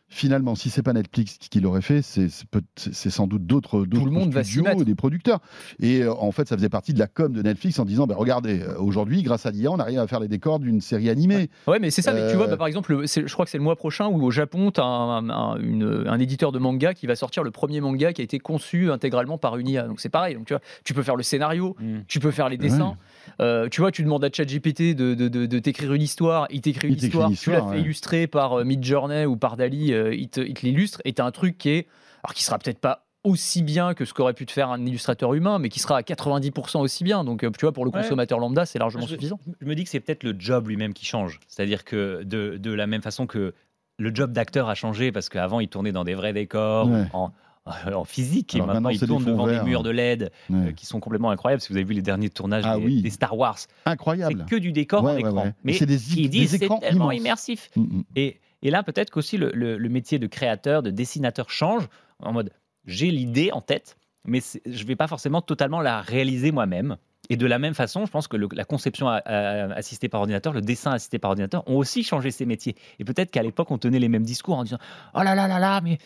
finalement, si c'est pas Netflix qui l'aurait fait, c'est sans doute d'autres studios, des producteurs. Et euh, en fait, ça faisait partie de la com de Netflix en disant, bah, regardez, euh, aujourd'hui, grâce à l'IA, on arrive à faire les décors d'une série animée. Ouais. mais c'est ça. Mais tu vois, bah, par exemple, je crois que c'est le mois prochain où au Japon, tu as un, éditeur de manga qui va sortir le premier manga qui a été conçu intégralement par une IA. Donc c'est pareil. Donc tu vois, tu peux faire le scénario, mm. tu peux faire les dessins. Euh, tu vois, tu demandes à ChatGPT de, de, t'écrire une histoire, il t'écrit une, histoire, tu l'as fait illustrer par Midjourney ou par Dali, il te, l'illustre, et tu as un truc qui est, alors qui sera peut-être pas aussi bien que ce qu'aurait pu te faire un illustrateur humain, mais qui sera à 90% aussi bien. Donc, euh, tu vois, pour le consommateur lambda, c'est largement suffisant. Je me dis que c'est peut-être le job lui-même qui change. C'est-à-dire que de, de, la même façon que le job d'acteur a changé, parce qu'avant, il tournait dans des vrais décors, en, <laughs> en physique. et maintenant, ils tournent devant des murs de LED qui sont complètement incroyables. Si vous avez vu les derniers tournages ah des, Star Wars, incroyable. C'est que du décor en écran. Mais c'est des, qui disent c'est tellement immersif. Mm, mm. Et, et, là, peut-être qu'aussi le, le, métier de créateur, de dessinateur change en mode j'ai l'idée en tête, mais je ne vais pas forcément totalement la réaliser moi-même. Et de la même façon, je pense que la conception assistée par ordinateur, le dessin assisté par ordinateur ont aussi changé ces métiers. Et peut-être qu'à l'époque, on tenait les mêmes discours en disant Oh là là là là, mais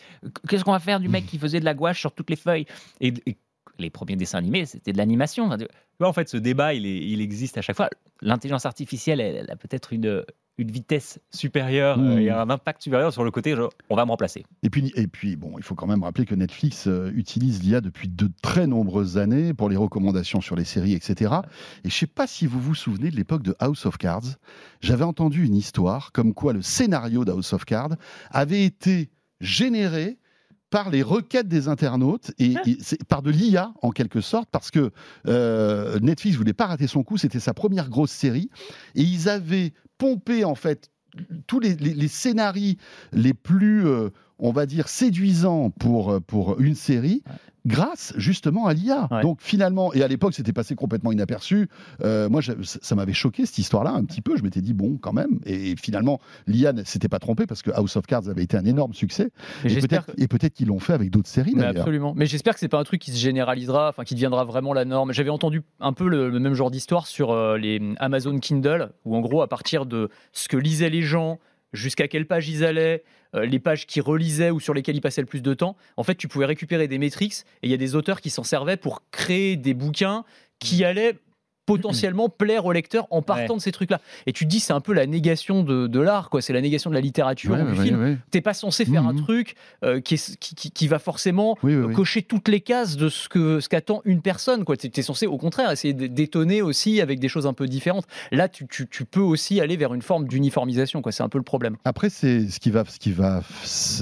qu'est-ce qu'on va faire du mec qui faisait de la gouache sur toutes les feuilles? Et, les premiers dessins animés, c'était de l'animation. en fait, ce débat, il, il, existe à chaque fois. L'intelligence artificielle, elle a peut-être une, une vitesse supérieure mmh. et un impact supérieur sur le côté on va me remplacer. Et puis, et puis bon, il faut quand même rappeler que Netflix euh, utilise l'IA depuis de très nombreuses années pour les recommandations sur les séries, etc. Et je ne sais pas si vous vous souvenez de l'époque de House of Cards. J'avais entendu une histoire comme quoi le scénario d'House of Cards avait été généré par les requêtes des internautes et, ah. par de l'IA en quelque sorte parce que euh, Netflix voulait pas rater son coup, c'était sa première grosse série. Et ils avaient pompé en fait tous les, les, scénarios les plus, euh, on va dire, séduisants pour, euh, pour une série grâce justement à l'IA. Donc finalement, et à l'époque c'était passé complètement inaperçu, euh, moi ça m'avait choqué cette histoire-là un petit peu, je m'étais dit bon quand même, et finalement l'IA ne s'était pas trompé parce que House of Cards avait été un énorme succès, et peut-être qu'ils l'ont fait avec d'autres séries Mais absolument, mais j'espère que c'est pas un truc qui se généralisera, enfin qui deviendra vraiment la norme. J'avais entendu un peu le, même genre d'histoire sur euh, les Amazon Kindle, où en gros à partir de ce que lisaient les gens, jusqu'à quelle page ils allaient, euh, les pages qui relisaient ou sur lesquelles ils passaient le plus de temps. En fait, tu pouvais récupérer des métriques et il y a des auteurs qui s'en servaient pour créer des bouquins qui mmh. allaient potentiellement <clears throat> plaire au lecteur en partant de ces trucs-là. Et tu te dis, c'est un peu la négation de, l'art, quoi. C'est la négation de la littérature du film. T'es pas censé faire un mhm. truc euh, qui, qui, va forcément cocher toutes les cases de ce que ce qu'attend une personne, quoi. T'es es censé, au contraire, essayer d'étonner aussi avec des choses un peu différentes. Là, tu, peux aussi aller vers une forme d'uniformisation, quoi. C'est un peu le problème. Après, c'est ce qui va, ce qui va,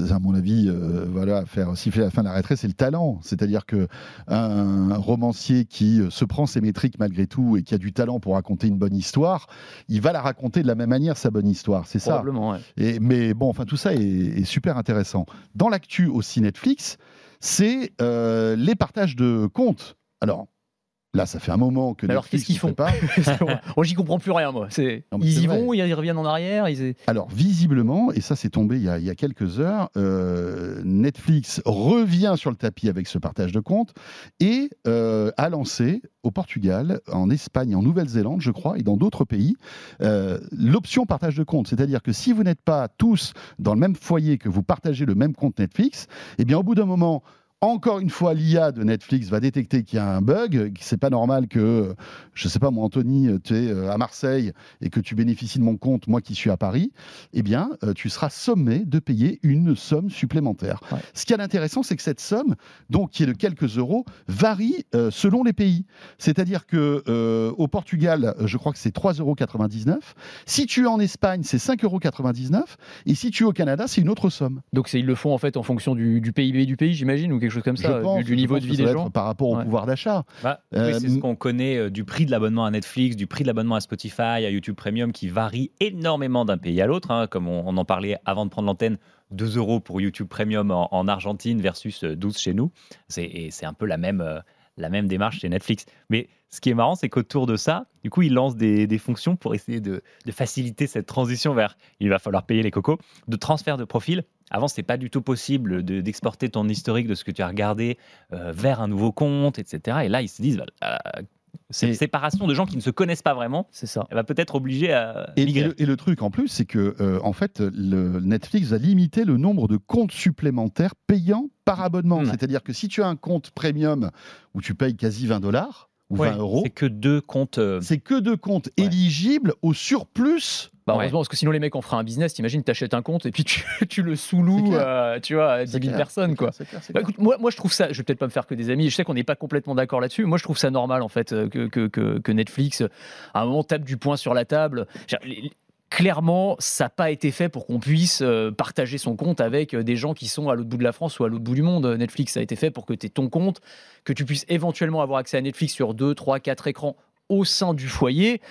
à mon avis, euh, voilà, faire siffler la fin de la retraite, c'est le talent. C'est-à-dire que un romancier qui euh, se prend ses métriques malgré tout et qui a du talent pour raconter une bonne histoire, il va la raconter de la même manière, sa bonne histoire. C'est ça? Et, mais bon, enfin, tout ça est, super intéressant. Dans l'actu aussi Netflix, c'est euh, les partages de comptes. Alors, Là, ça fait un moment que. alors, qu'est-ce qu'ils font pas <laughs> On j'y comprends plus rien, moi. ils y vont, ils reviennent en arrière. Alors, visiblement, et ça, c'est tombé il y, a, quelques heures, euh, Netflix revient sur le tapis avec ce partage de comptes et euh, a lancé au Portugal, en Espagne, en Nouvelle-Zélande, je crois, et dans d'autres pays, euh, l'option partage de comptes. C'est-à-dire que si vous n'êtes pas tous dans le même foyer, que vous partagez le même compte Netflix, eh bien, au bout d'un moment, encore une fois, l'IA de Netflix va détecter qu'il y a un bug, que c'est pas normal que, je sais pas moi, Anthony, tu es euh, à Marseille et que tu bénéficies de mon compte, moi qui suis à Paris, eh bien, euh, tu seras sommé de payer une somme supplémentaire. Ce qui est intéressant, c'est que cette somme, donc qui est de quelques euros, varie euh, selon les pays. C'est-à-dire que au Portugal, je crois que c'est 3,99 euros. Si tu es en Espagne, c'est 5,99 euros. Et si tu es au Canada, c'est une autre somme. Donc ils le font en fait en fonction du, du PIB du pays, j'imagine, ou quelque chose comme ça, du, niveau de vie des gens Par rapport au pouvoir d'achat. Bah, c'est ce qu'on connaît euh, du prix de l'abonnement à Netflix, du prix de l'abonnement à Spotify, à YouTube Premium, qui varie énormément d'un pays à l'autre. Hein, comme on, en parlait avant de prendre l'antenne, 2 euros pour YouTube Premium en, Argentine versus 12 euh, chez nous. C'est un peu la même, euh, la même démarche chez Netflix. Mais ce qui est marrant, c'est qu'autour de ça, du coup, ils lancent des, des fonctions pour essayer de, de, faciliter cette transition vers il va falloir payer les cocos, de transfert de profil avant, c'était pas du tout possible d'exporter ton historique de ce que tu as regardé euh, vers un nouveau compte, etc. Et là, ils se disent, bah, c'est une séparation de gens qui ne se connaissent pas vraiment. C'est ça. Elle va peut-être obliger à. Et, et, le, truc en plus, c'est que euh, en fait, le Netflix a limité le nombre de comptes supplémentaires payants par abonnement. C'est-à-dire que si tu as un compte premium où tu payes quasi 20 dollars ou 20 euros, c'est que deux comptes. Euh, c'est que deux comptes éligibles au surplus bah, heureusement, parce que sinon les mecs en feraient un business. T'imagines, t'achètes un compte et puis tu, <laughs> tu le sous-loues, euh, tu vois, à 10 000 personnes, quoi. Bah, écoute, moi, moi, je trouve ça. Je vais peut-être pas me faire que des amis. Je sais qu'on n'est pas complètement d'accord là-dessus. Moi, je trouve ça normal, en fait, euh, que, que, que, Netflix, à un moment, tape du poing sur la table. Clairement, ça n'a pas été fait pour qu'on puisse euh, partager son compte avec des gens qui sont à l'autre bout de la France ou à l'autre bout du monde. Netflix, ça a été fait pour que tu aies ton compte, que tu puisses éventuellement avoir accès à Netflix sur 2, 3, 4 écrans au sein du foyer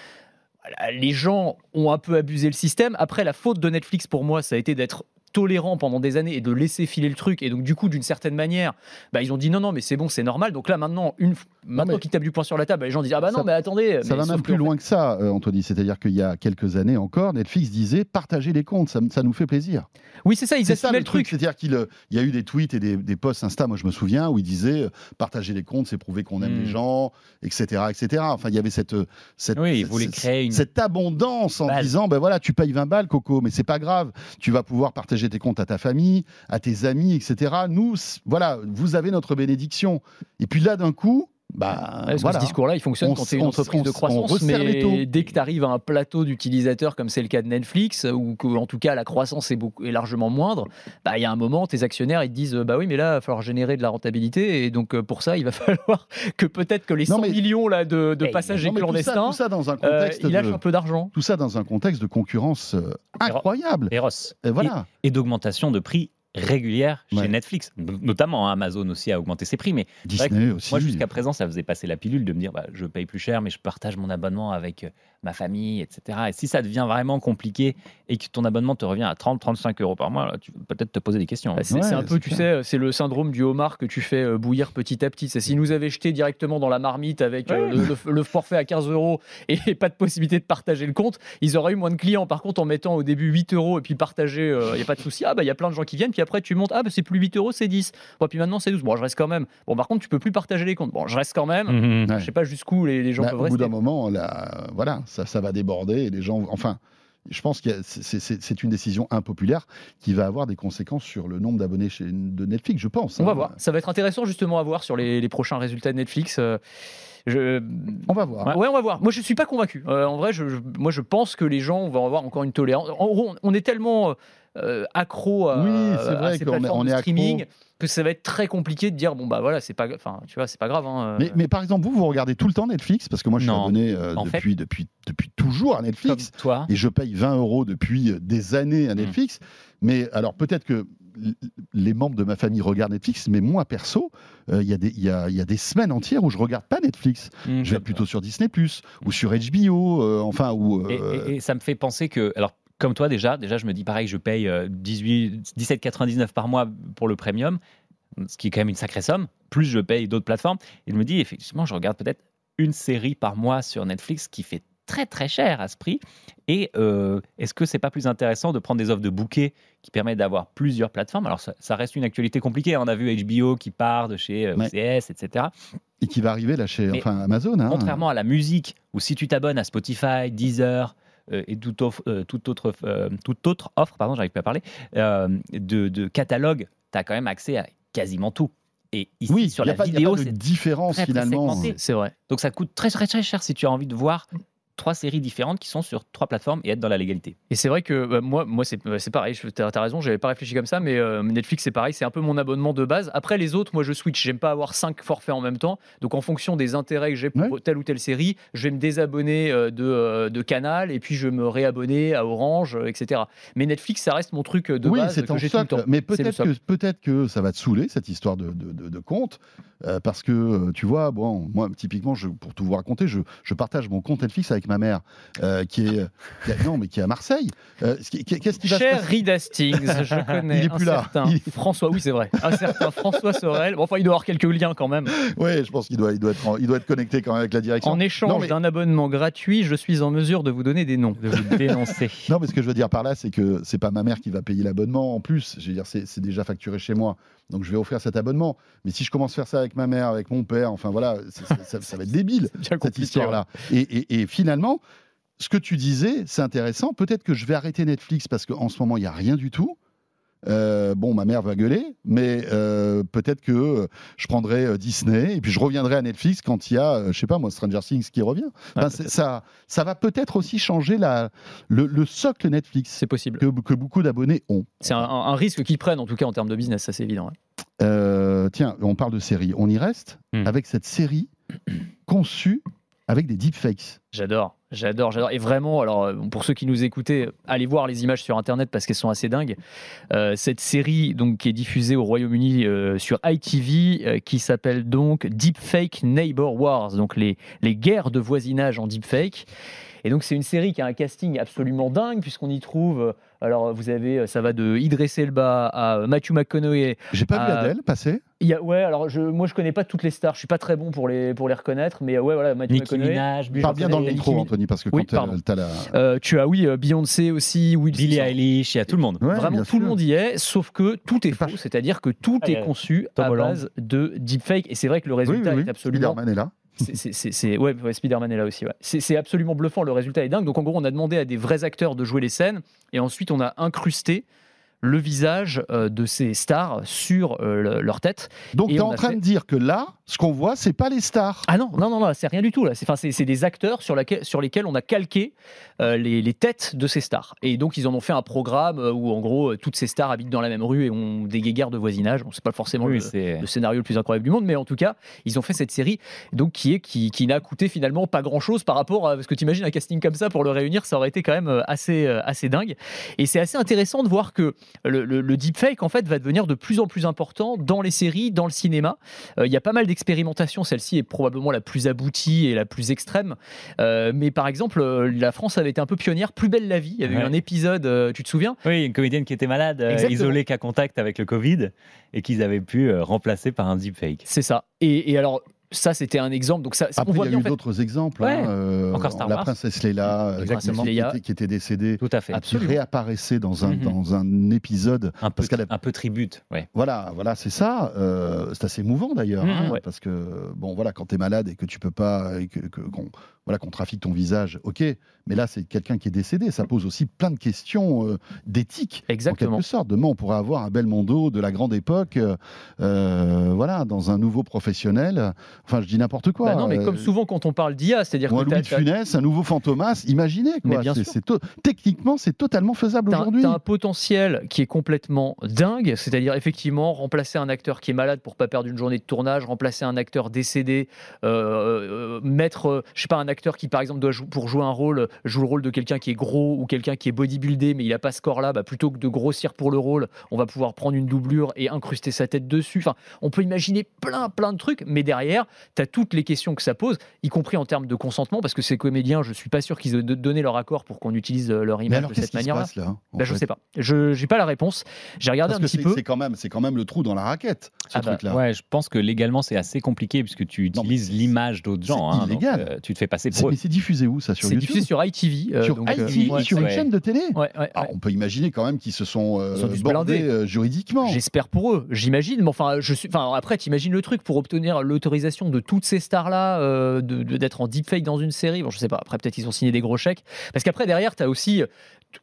les gens ont un peu abusé le système. Après, la faute de Netflix pour moi, ça a été d'être tolérant pendant des années et de laisser filer le truc. Et donc, du coup, d'une certaine manière, bah, ils ont dit non, non, mais c'est bon, c'est normal. Donc là, maintenant, une, maintenant qu'ils tapent du poing sur la table, les gens disent ah bah non, mais attendez. Ça va même plus loin que ça, euh, Anthony. C'est-à-dire qu'il y a quelques années encore, Netflix disait partagez les comptes, ça, ça nous fait plaisir. Oui, c'est ça, ils assumaient le, le truc. C'est-à-dire qu'il euh, y a eu des tweets et des, des, posts Insta, moi je me souviens, où ils disaient euh, partager les comptes, c'est prouver qu'on aime les hmm. gens, etc., etc. Enfin, il y avait cette, cette, oui, cette, créer une... cette abondance en disant ben voilà, tu payes 20 balles, Coco, mais c'est pas grave, tu vas pouvoir partager tes comptes à ta famille, à tes amis, etc. Nous, voilà, vous avez notre bénédiction. Et puis là, d'un coup, bah, Ce discours-là, il fonctionne quand tu es une entreprise de croissance, mais dès que tu arrives à un plateau d'utilisateurs comme c'est le cas de Netflix, ou en tout cas la croissance est, beaucoup, est largement moindre, bah, il y a un moment, tes actionnaires ils te disent Bah oui, mais là, il va falloir générer de la rentabilité, et donc euh, pour ça, il va <laughs> falloir que peut-être que les 100 millions là, de, de passagers clandestins, tout ça, dans un euh, contexte il lâche un peu d'argent. Tout ça dans un contexte de concurrence euh, incroyable. Et, et, voilà. et d'augmentation de prix régulière chez Netflix, notamment hein, Amazon aussi a augmenté ses prix, mais Disney aussi. Moi jusqu'à présent, ça faisait passer la pilule de me dire bah, je paye plus cher, mais je partage mon abonnement avec euh, ma famille, etc. Et si ça devient vraiment compliqué et que ton abonnement te revient à 30-35 euros par mois, tu peux peut-être te poser des questions. Bah, c'est un peu, tu sais, c'est le syndrome du homard que tu fais euh, bouillir petit à petit. Si nous avaient jeté directement dans la marmite avec euh, le, forfait à 15 euros <laughs> et pas de possibilité de partager le compte, ils auraient eu moins de clients. Par contre, en mettant au début 8 euros et puis partager, il n'y a pas de souci. Ah, bah, il y a plein de gens qui viennent, puis après, tu montes. Ah, bah, c'est plus 8 euros, c'est 10. Bon, puis maintenant, c'est 12. Bon, je reste quand même. Bon, par contre, tu peux plus partager les comptes. Bon, je reste quand même. Je ne Je sais pas jusqu'où les, gens bah, peuvent rester. Au bout d'un moment, là, voilà, ça, ça va déborder et les gens. Enfin. Je pense que c'est une décision impopulaire qui va avoir des conséquences sur le nombre d'abonnés de Netflix, je pense. On va hein. voir. Ça va être intéressant justement à voir sur les, prochains résultats de Netflix. Euh, je... On va voir. Ouais, on va voir. Moi, je suis pas convaincu. Euh, en vrai, je, moi, je pense que les gens vont avoir encore une tolérance. En gros, on est tellement euh, accro à, oui, vrai ces plateformes de streaming que ça va être très compliqué de dire bon bah voilà c'est pas enfin tu vois c'est pas grave hein, euh. mais, mais, par exemple vous vous regardez tout le temps Netflix? Parce que moi je suis abonné euh, depuis, depuis depuis toujours à Netflix toi. et je paye 20 euros depuis des années à mmh. Netflix mais alors peut-être que les membres de ma famille regardent Netflix, mais moi perso, il y, y, a, y, a, des semaines entières où je regarde pas Netflix. Mmh, je vais plutôt sur Disney ou sur HBO, enfin ou. Et, et, ça me fait penser que alors comme toi déjà, déjà je me dis pareil, je paye 18, 17,99 par mois pour le premium, ce qui est quand même une sacrée somme. Plus je paye d'autres plateformes, et je me dis effectivement, je regarde peut-être une série par mois sur Netflix qui fait très très cher à ce prix. Et euh, est-ce que c'est pas plus intéressant de prendre des offres de bouquets qui permettent d'avoir plusieurs plateformes? Alors ça, reste une actualité compliquée. Hein. On a vu HBO qui part de chez OCS, euh, etc. Et qui va arriver là chez enfin, Amazon. Hein. Contrairement à la musique, où si tu t'abonnes à Spotify, Deezer, euh, et toute, offre, euh, toute, autre, euh, toute autre offre, pardon, j'arrive pas à parler, de, de catalogue, tu as quand même accès à quasiment tout. Et ici, oui, sur la vidéo, c'est différence finalement. C'est vrai. Donc ça coûte très, très très cher si tu as envie de voir trois séries différentes qui sont sur trois plateformes et être dans la légalité. Et c'est vrai que bah, moi, moi c'est pareil, tu as, raison, j'avais pas réfléchi comme ça, mais euh, Netflix c'est pareil, c'est un peu mon abonnement de base. Après les autres, moi je switch, j'aime pas avoir cinq forfaits en même temps, donc en fonction des intérêts que j'ai pour telle ou telle série, je vais me désabonner euh, de, euh, de, Canal et puis je vais me réabonner à Orange, etc. Mais Netflix ça reste mon truc de oui, base que j'ai tout le temps. Mais peut-être que, peut que ça va te saouler cette histoire de, de, de compte, parce que tu vois, bon, moi typiquement, je, pour tout vous raconter, je, je partage mon compte Netflix avec ma mère. Euh, qui, est, non, mais qui est à Marseille. Euh, qu'est-ce qui va Cher Reed Hastings, je <laughs> connais. Il est plus là. François, oui, c'est vrai. Un certain François Sorel. Bon, enfin, il doit avoir quelques liens quand même. Oui, je pense qu'il doit, il doit, être, il doit être connecté quand même avec la direction. En échange d'un abonnement gratuit, je suis en mesure de vous donner des noms, de vous dénoncer. <laughs> non, mais ce que je veux dire par là, c'est que c'est pas ma mère qui va payer l'abonnement. En plus, je veux dire, c'est déjà facturé chez moi. Donc je vais offrir cet abonnement. Mais si je commence à faire ça avec ma mère, avec mon père, enfin voilà, ça, ça, va être débile, <laughs> cette histoire-là. Et, et, finalement, ce que tu disais, c'est intéressant. Peut-être que je vais arrêter Netflix parce qu'en ce moment, il n'y a rien du tout. Euh, bon, ma mère va gueuler, mais euh, peut-être que je prendrai euh, Disney et puis je reviendrai à Netflix quand il y a, je sais pas moi, Stranger Things qui revient. ça, ça va peut-être aussi changer la, le, socle Netflix. C'est possible. Que, que beaucoup d'abonnés ont. C'est un, risque qu'ils prennent, en tout cas en termes de business, ça c'est évident. tiens, on parle de série. On y reste hmm. avec cette série conçue avec des deepfakes. J'adore, j'adore, j'adore. Et vraiment, alors euh, pour ceux qui nous écoutaient, allez voir les images sur Internet parce qu'elles sont assez dingues. Euh, cette série donc qui est diffusée au Royaume-Uni euh, sur ITV, qui s'appelle donc Deepfake Neighbor Wars, donc les, les guerres de voisinage en deepfake. Et donc c'est une série qui a un casting absolument dingue puisqu'on y trouve Alors vous avez, ça va de Idriss Elba à Matthew McConaughey. J'ai pas vu Adèle passer. Il y a, ouais, alors je, moi je connais pas toutes les stars, je suis pas très bon pour les, pour les reconnaître, mais euh, ouais, voilà, Matthew Nicki McConaughey. Minaj, Parle bien dans le micro. Anthony, parce que Oui, quand t'as la. Euh, tu as, oui, euh, Beyoncé aussi, Will Billie. Eilish, il y a tout le monde. Ouais, Vraiment, tout le monde y est, sauf que tout est faux, c'est-à-dire que tout Ah, est conçu Tom à Holland. base de deepfake, et c'est vrai que le Oui, résultat oui, oui. est absolument Spider-Man est là. C'est- ouais, Spider-Man est là aussi. C'est absolument bluffant. Le résultat est dingue. Donc en gros, on a demandé à des vrais acteurs de jouer les scènes et ensuite on a incrusté le visage euh, de ces stars sur euh, le- leur tête. Donc, tu es on en train fait- de dire que là, ce qu'on voit, c'est pas les stars. Ah non, non, non, non c'est rien du tout là. C'est des acteurs sur, laquelle- sur lesquels on a calqué euh, les, les têtes de ces stars. Et donc ils en ont fait un programme où en gros toutes ces stars habitent dans la même rue et ont des guéguerres de voisinage. Bon, c'est pas forcément Oui, le, scénario le plus incroyable du monde, mais en tout cas, ils ont fait cette série donc qui est qui, qui n'a coûté finalement pas grand chose par rapport à parce que tu imagines un casting comme ça pour le réunir, ça aurait été quand même assez assez dingue. Et c'est assez intéressant de voir que le, le- le deepfake en fait va devenir de plus en plus important dans les séries, dans le cinéma. Euh, Il y a pas mal d'expérimentations. Celle-ci est probablement la plus aboutie et la plus extrême. Euh, mais par exemple, euh, la France avait été un peu pionnière. Plus belle la vie. Il y avait eu un épisode, tu te souviens? Oui, une comédienne qui était malade, Exactement. isolée qu'à contact avec le Covid, et qu'ils avaient pu remplacer par un deepfake. C'est ça. Et, et alors. Ça, c'était un exemple. Donc, ça, on Après, il voit y a bien, eu en fait, d'autres exemples. Ouais. hein, euh, Encore Star la Wars. princesse Leila, euh, Exactement. qui, Leia. était, qui était décédée, Tout à fait. qui Absolument. réapparaissait dans un, Mhm. dans un épisode. Un peu, Parce qu'elle a- un peu tribute. Ouais. Voilà, voilà, c'est ça. Euh, c'est assez émouvant d'ailleurs, Mhm, hein, ouais. parce que bon, voilà, quand tu es malade et que tu peux pas, et que, que- qu'on voilà, qu'on trafique ton visage, ok. Mais là, c'est quelqu'un qui est décédé. Ça pose aussi plein de questions euh, d'éthique, en Exactement. quelque sorte. Demain, on pourrait avoir un Belmondo de la grande époque, voilà, dans un nouveau professionnel. Enfin, je dis n'importe quoi. Bah non, mais euh, comme souvent quand on parle d'IA, c'est-à-dire que Louis de Funès, un nouveau Fantomas, imaginez Mais quoi. bien sûr. to- Techniquement, c'est totalement faisable aujourd'hui. t'as un potentiel qui est complètement dingue, c'est-à-dire effectivement remplacer un acteur qui est malade pour pas perdre une journée de tournage, remplacer un acteur décédé, euh, euh, mettre, euh, je sais pas, un acteur qui par exemple doit jou- pour jouer un rôle joue le rôle de quelqu'un qui est gros ou quelqu'un qui est bodybuildé mais il a pas ce corps-là, bah, plutôt que de grossir pour le rôle, on va pouvoir prendre une doublure et incruster sa tête dessus. Enfin, on peut imaginer plein plein de trucs, mais derrière, tu as toutes les questions que ça pose, y compris en termes de consentement, parce que ces comédiens, je suis pas sûr qu'ils aient donné leur accord pour qu'on utilise euh, leur image alors, de qu'est-ce cette qui se manière-là. passe là en Bah, je sais pas. Je n'ai pas la réponse. J'ai regardé Parce un que petit c'est peu. c'est quand même, c'est quand même le trou dans la raquette, ce Ah bah, truc-là. Ouais, je pense que légalement, c'est assez compliqué puisque tu utilises c'est- l'image d'autres c'est gens. hein, donc, illégal. euh, tu te fais passer C'est- pour. Mais c'est diffusé où ça sur C'est YouTube diffusé sur ITV. euh, Sur donc, euh, ITV, ouais, sur une ouais. chaîne de télé ouais, Ah. On peut imaginer quand même qu'ils se sont, euh, bordés juridiquement. J'espère pour eux, j'imagine. Mais enfin, je suis. Enfin, après, t'imagines le truc pour obtenir l'autorisation de toutes ces stars-là, euh, d'être en deepfake dans une série. Bon, je sais pas. Après, peut-être ils ont signé des gros chèques. Parce qu'après, derrière, t'as aussi.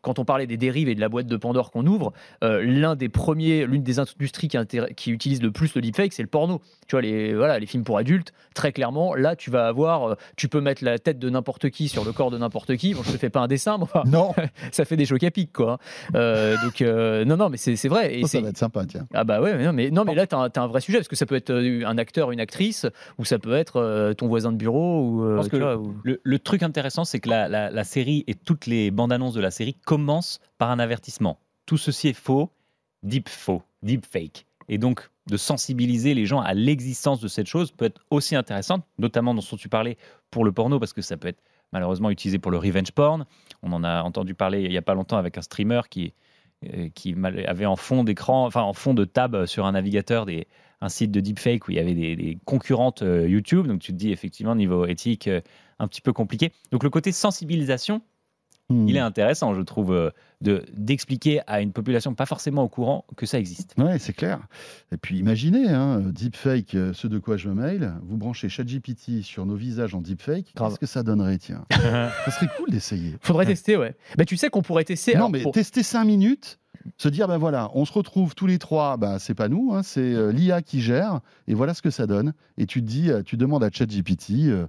Quand on parlait des dérives et de la boîte de Pandore qu'on ouvre, euh, l'un des premiers, l'une des industries qui, utilise le plus le deepfake, c'est le porno. Tu vois, les, voilà, les films pour adultes, très clairement, là, tu vas avoir, euh, tu peux mettre la tête de n'importe qui sur le corps de n'importe qui. Bon, je te fais pas un dessin, enfin, <laughs> Non, <laughs> ça fait des chocs à pic, quoi. Euh, donc, euh, non, non, mais c'est vrai. Et ça, va être sympa, tiens. ah bah ouais, mais non, mais, non, mais là, tu as, un vrai sujet, parce que ça peut être un acteur, une actrice, ou ça peut être euh, ton voisin de bureau, ou... euh, Je pense tu que vois, ou- Le, le truc intéressant, c'est que la, la- la série et toutes les bandes annonces de la série commencent par un avertissement. Tout ceci est faux, deep faux, deep fake. Et donc, de sensibiliser les gens à l'existence de cette chose peut être aussi intéressante, notamment dans ce dont tu parlais pour le porno, parce que ça peut être malheureusement utilisé pour le revenge porn. On en a entendu parler il n'y a pas longtemps avec un streamer qui, euh, avait en fond d'écran, enfin en fond de tab sur un navigateur des, un site de deepfake où il y avait des, des concurrentes euh, YouTube. Donc tu te dis effectivement niveau éthique euh, un petit peu compliqué. Donc le côté sensibilisation, Hmm. il est intéressant, je trouve, euh, de d'expliquer à une population pas forcément au courant que ça existe. Ouais, c'est clair. Et puis imaginez, hein, deepfake, euh, ce de quoi je me mail, vous branchez ChatGPT sur nos visages en deepfake, qu'est-ce que ça donnerait, tiens? <laughs> Ça serait cool d'essayer. Faudrait tester, ouais. Bah, tu sais qu'on pourrait tester... non, alors, mais pour- tester 5 minutes, se dire, ben voilà, on se retrouve tous les trois, ben c'est pas nous, hein, c'est euh, l'IA qui gère, et voilà ce que ça donne. Et tu te dis, tu demandes à ChatGPT, euh,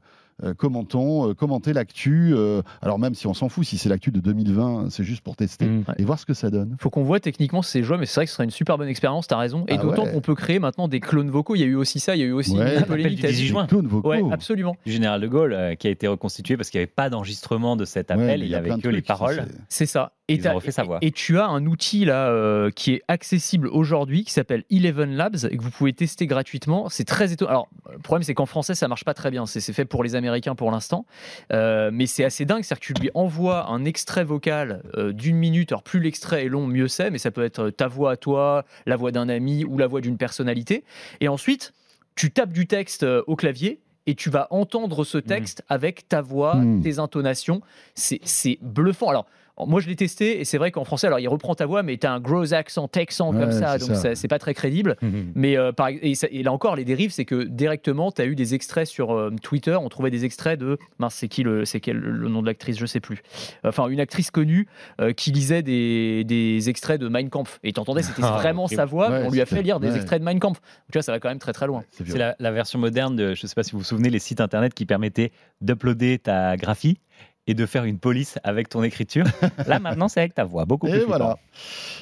commentons, euh, commentez l'actu, euh, alors même si on s'en fout, si c'est l'actu de 2020, c'est juste pour tester, Mm. Et voir ce que ça donne. Faut qu'on voit techniquement si c'est jouable, mais c'est vrai que ce serait une super bonne expérience, t'as raison. Et Ah d'autant ouais. qu'on peut créer maintenant des clones vocaux. Il y a eu aussi ça, il y a eu aussi Ouais. une polémique du là-dessus. 18 juin. Des clones vocaux. Ouais, absolument. Du général de Gaulle euh, qui a été reconstitué parce qu'il n'y avait pas d'enregistrement de cet appel, il n'y avait plein que les paroles. C'est ça. Et, Ils ont refait sa voix. et tu as un outil là euh, qui est accessible aujourd'hui qui s'appelle Eleven Labs et que vous pouvez tester gratuitement. C'est très étonnant. Alors, le problème, c'est qu'en français, ça marche pas très bien. C'est fait pour les Américains pour l'instant. Euh, mais c'est assez dingue. C'est-à-dire que tu lui envoies un extrait vocal euh, d'une minute. Alors, plus l'extrait est long, mieux c'est. Mais ça peut être ta voix à toi, la voix d'un ami ou la voix d'une personnalité. Et ensuite, tu tapes du texte euh, au clavier et tu vas entendre ce texte avec ta voix, Mhm. tes intonations. C'est c'est bluffant. Alors, moi, je l'ai testé et c'est vrai qu'en français, alors il reprend ta voix, mais tu as un gros accent texan comme ça, c'est donc c'est pas très crédible. Mais euh, par- et, ça- et là encore, les dérives, c'est que directement, tu as eu des extraits sur euh, Twitter. On trouvait des extraits de. Mince, c'est qui le, c'est quel le nom de l'actrice Je sais plus. Enfin, une actrice connue euh, qui lisait des, des extraits de Mein Kampf. Et t'entendais, c'était <laughs> Ah, vraiment sa voix. Ouais, on lui a fait lire des ouais. extraits de Mein Kampf. Donc, tu vois, ça va quand même très très loin. C'est la, la version moderne de, je ne sais pas si vous vous souvenez, les sites internet qui permettaient d'uploader ta graphie et de faire une police avec ton écriture. <laughs> Là, maintenant, c'est avec ta voix, beaucoup plus Et voilà.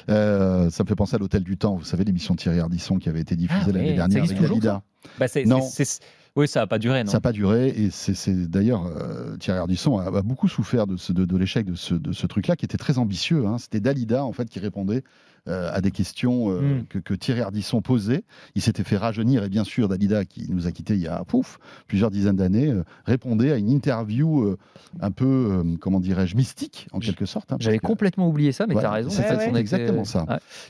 Euh, ça me fait penser à l'Hôtel du Temps. Vous savez, l'émission Thierry Ardisson qui avait été diffusée Ah l'année oui, dernière avec Dalida. Bah, Non. oui, ça n'a pas duré, non Ça n'a pas duré et c'est d'ailleurs euh, Thierry Ardisson a, a beaucoup souffert de, ce- de, de l'échec de ce, de ce truc-là qui était très ambitieux. hein. C'était Dalida en fait qui répondait euh, à des questions euh, Mm. que, que Thierry Ardisson posait. Il s'était fait rajeunir et bien sûr Dalida qui nous a quittés il y a pouf, plusieurs dizaines d'années euh, répondait à une interview un peu comment dirais-je mystique en quelque sorte. hein, J'avais que complètement oublié ça, mais Ouais, t'as raison. c'est exactement ça.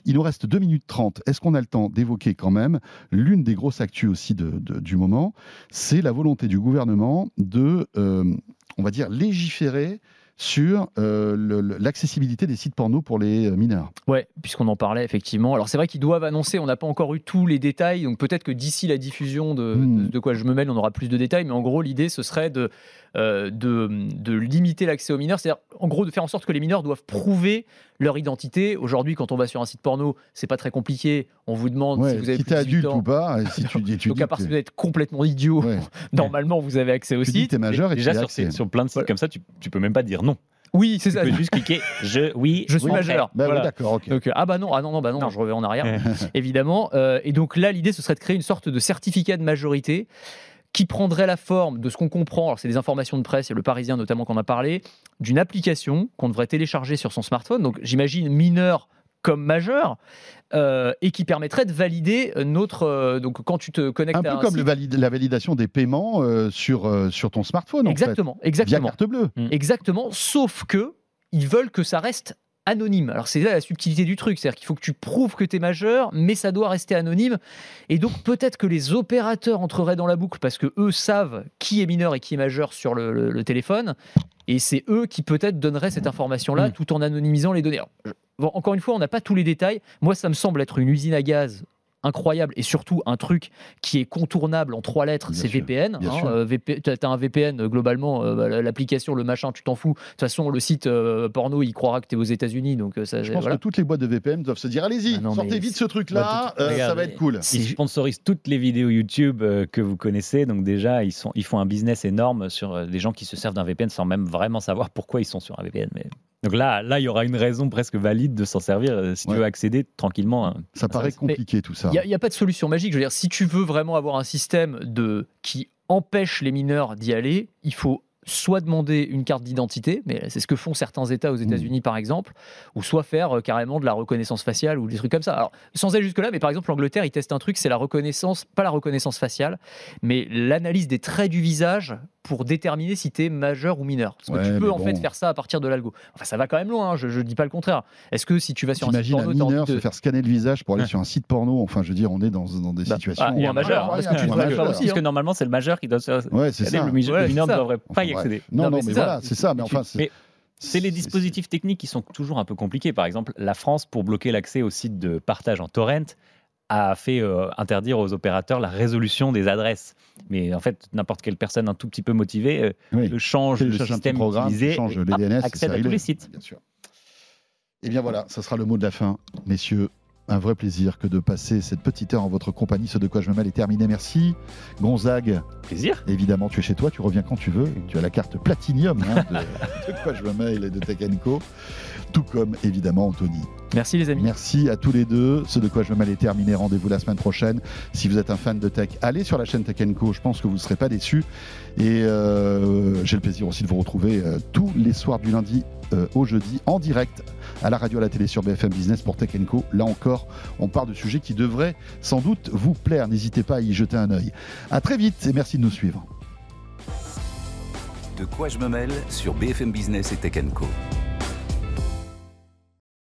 Il nous reste 2 minutes 30. Est-ce qu'on a le temps d'évoquer quand même l'une des grosses actus aussi de- de- du moment? C'est la volonté du gouvernement de, on va dire, légiférer sur euh, l'accessibilité des sites porno pour les euh, mineurs. Ouais, puisqu'on en parlait effectivement. Alors c'est vrai qu'ils doivent annoncer, on n'a pas encore eu tous les détails, donc peut-être que d'ici la diffusion de, Hmm. de, de quoi je me mêle, on aura plus de détails, mais en gros l'idée ce serait de, euh, de, de limiter l'accès aux mineurs, c'est-à-dire en gros de faire en sorte que les mineurs doivent prouver leur identité. Aujourd'hui quand on va sur un site porno, c'est pas très compliqué, on vous demande Ouais, si vous avez si plus t'es de 18 adulte ans. ou pas, et si tu dis, tu donc dis à part que si vous êtes complètement idiot, ouais, <laughs> normalement vous avez accès au tu dis site. t'es majeur et Déjà, tu sur, accès. sur plein de sites Voilà. comme ça, tu, tu peux même pas dire non. Oui, c'est Tu ça. peux juste cliquer <laughs> je, oui, Je suis majeur. Bah oui, Voilà. d'accord, ok. Donc, euh, ah bah non, ah non, non, bah non, Non. je reviens en arrière, <laughs> évidemment. Euh, et donc là, l'idée, ce serait de créer une sorte de certificat de majorité qui prendrait la forme de ce qu'on comprend, alors c'est des informations de presse, et le Parisien notamment qu'on a parlé, d'une application qu'on devrait télécharger sur son smartphone, donc j'imagine mineur comme majeur, euh, et qui permettrait de valider notre... euh, donc quand tu te connectes Un à peu un comme site- le valide- la validation des paiements euh, sur, euh, sur ton smartphone, Exactement, en fait, via exactement. carte bleue. Exactement, sauf que ils veulent que ça reste anonyme. Alors c'est là la subtilité du truc, c'est-à-dire qu'il faut que tu prouves que tu es majeur, mais ça doit rester anonyme. Et donc peut-être que les opérateurs entreraient dans la boucle parce que eux savent qui est mineur et qui est majeur sur le, le- le téléphone. Et c'est eux qui peut-être donneraient cette information-là Mm. tout en anonymisant les données. Alors, je- bon, encore une fois, on n'a pas tous les détails. Moi, ça me semble être une usine à gaz incroyable et surtout un truc qui est contournable en trois lettres, c'est VPN. hein, euh, VP tu as un VPN euh, globalement, euh, bah, l'application, le machin, tu t'en fous. De toute façon, le site euh, porno, il croira que tu es aux États-Unis. Donc, ça, Je pense voilà. que toutes les boîtes de VPN doivent se dire allez-y, Ah sortez vite ce truc-là, Ouais, euh, ça va être cool. c'est- Ils sponsorisent toutes les vidéos YouTube que vous connaissez, donc déjà ils, sont, ils font un business énorme sur des gens qui se servent d'un VPN sans même vraiment savoir pourquoi ils sont sur un VPN. Mais... Donc là, là, il y aura une raison presque valide de s'en servir euh, si Ouais. tu veux accéder tranquillement. hein. Ça paraît Mais compliqué tout ça. Il n'y a, pas de solution magique. Je veux dire, si tu veux vraiment avoir un système de, qui empêche les mineurs d'y aller, il faut soit demander une carte d'identité, mais c'est ce que font certains États aux États-Unis par exemple, ou soit faire euh, carrément de la reconnaissance faciale ou des trucs comme ça. Alors, sans aller jusque-là, mais par exemple, l'Angleterre, ils testent un truc, c'est la reconnaissance, pas la reconnaissance faciale, mais l'analyse des traits du visage pour déterminer si tu es majeur ou mineur. Parce que Ouais, tu peux en bon. fait faire ça à partir de l'algo. Enfin, ça va quand même loin, hein, je ne dis pas le contraire. Est-ce que si tu vas sur un site un porno, t'as mineur de- se faire scanner le visage pour aller Ouais. sur un site porno Enfin, je veux dire, on est dans, dans des Bah, situations. ah, ou un majeur, parce que tu un dois le majeur. faire aussi, Parce hein. que normalement, c'est le majeur qui doit se faire. Ouais, c'est ça. Le, mineur ne devrait pas y accéder. Non, Non, mais mais, c'est ça. voilà, c'est ça. Mais enfin, c'est- Mais C'est les dispositifs techniques qui sont toujours un peu compliqués. Par exemple, la France, pour bloquer l'accès aux sites de partage en torrent, a fait euh, interdire aux opérateurs la résolution des adresses. Mais en fait, n'importe quelle personne un tout petit peu motivée euh, oui. change le système utilisé, change les DNS, accède à tous les sites. Bien sûr. Et bien voilà, ça sera le mot de la fin, messieurs. Un vrai plaisir que de passer cette petite heure en votre compagnie. Ce de quoi je me mêle est terminé. Merci. Gonzague, Plaisir. évidemment, tu es chez toi, tu reviens quand tu veux. Tu as la carte Platinium hein, de, <laughs> de quoi je me mêle et de Tech Co. Tout comme, évidemment, Anthony. Merci les amis. Merci à tous les deux. Ce de quoi je me mêle est terminé. Rendez-vous la semaine prochaine. Si vous êtes un fan de tech, allez sur la chaîne Tech Co. Je pense que vous ne serez pas déçus. Et euh, j'ai le plaisir aussi de vous retrouver euh, tous les soirs du lundi euh, au jeudi en direct à la radio, à la télé sur BFM Business pour Tech. Là encore, on parle de sujets qui devraient sans doute vous plaire. N'hésitez pas à y jeter un œil. À très vite et merci de nous suivre. De quoi je me mêle sur BFM Business et Tech.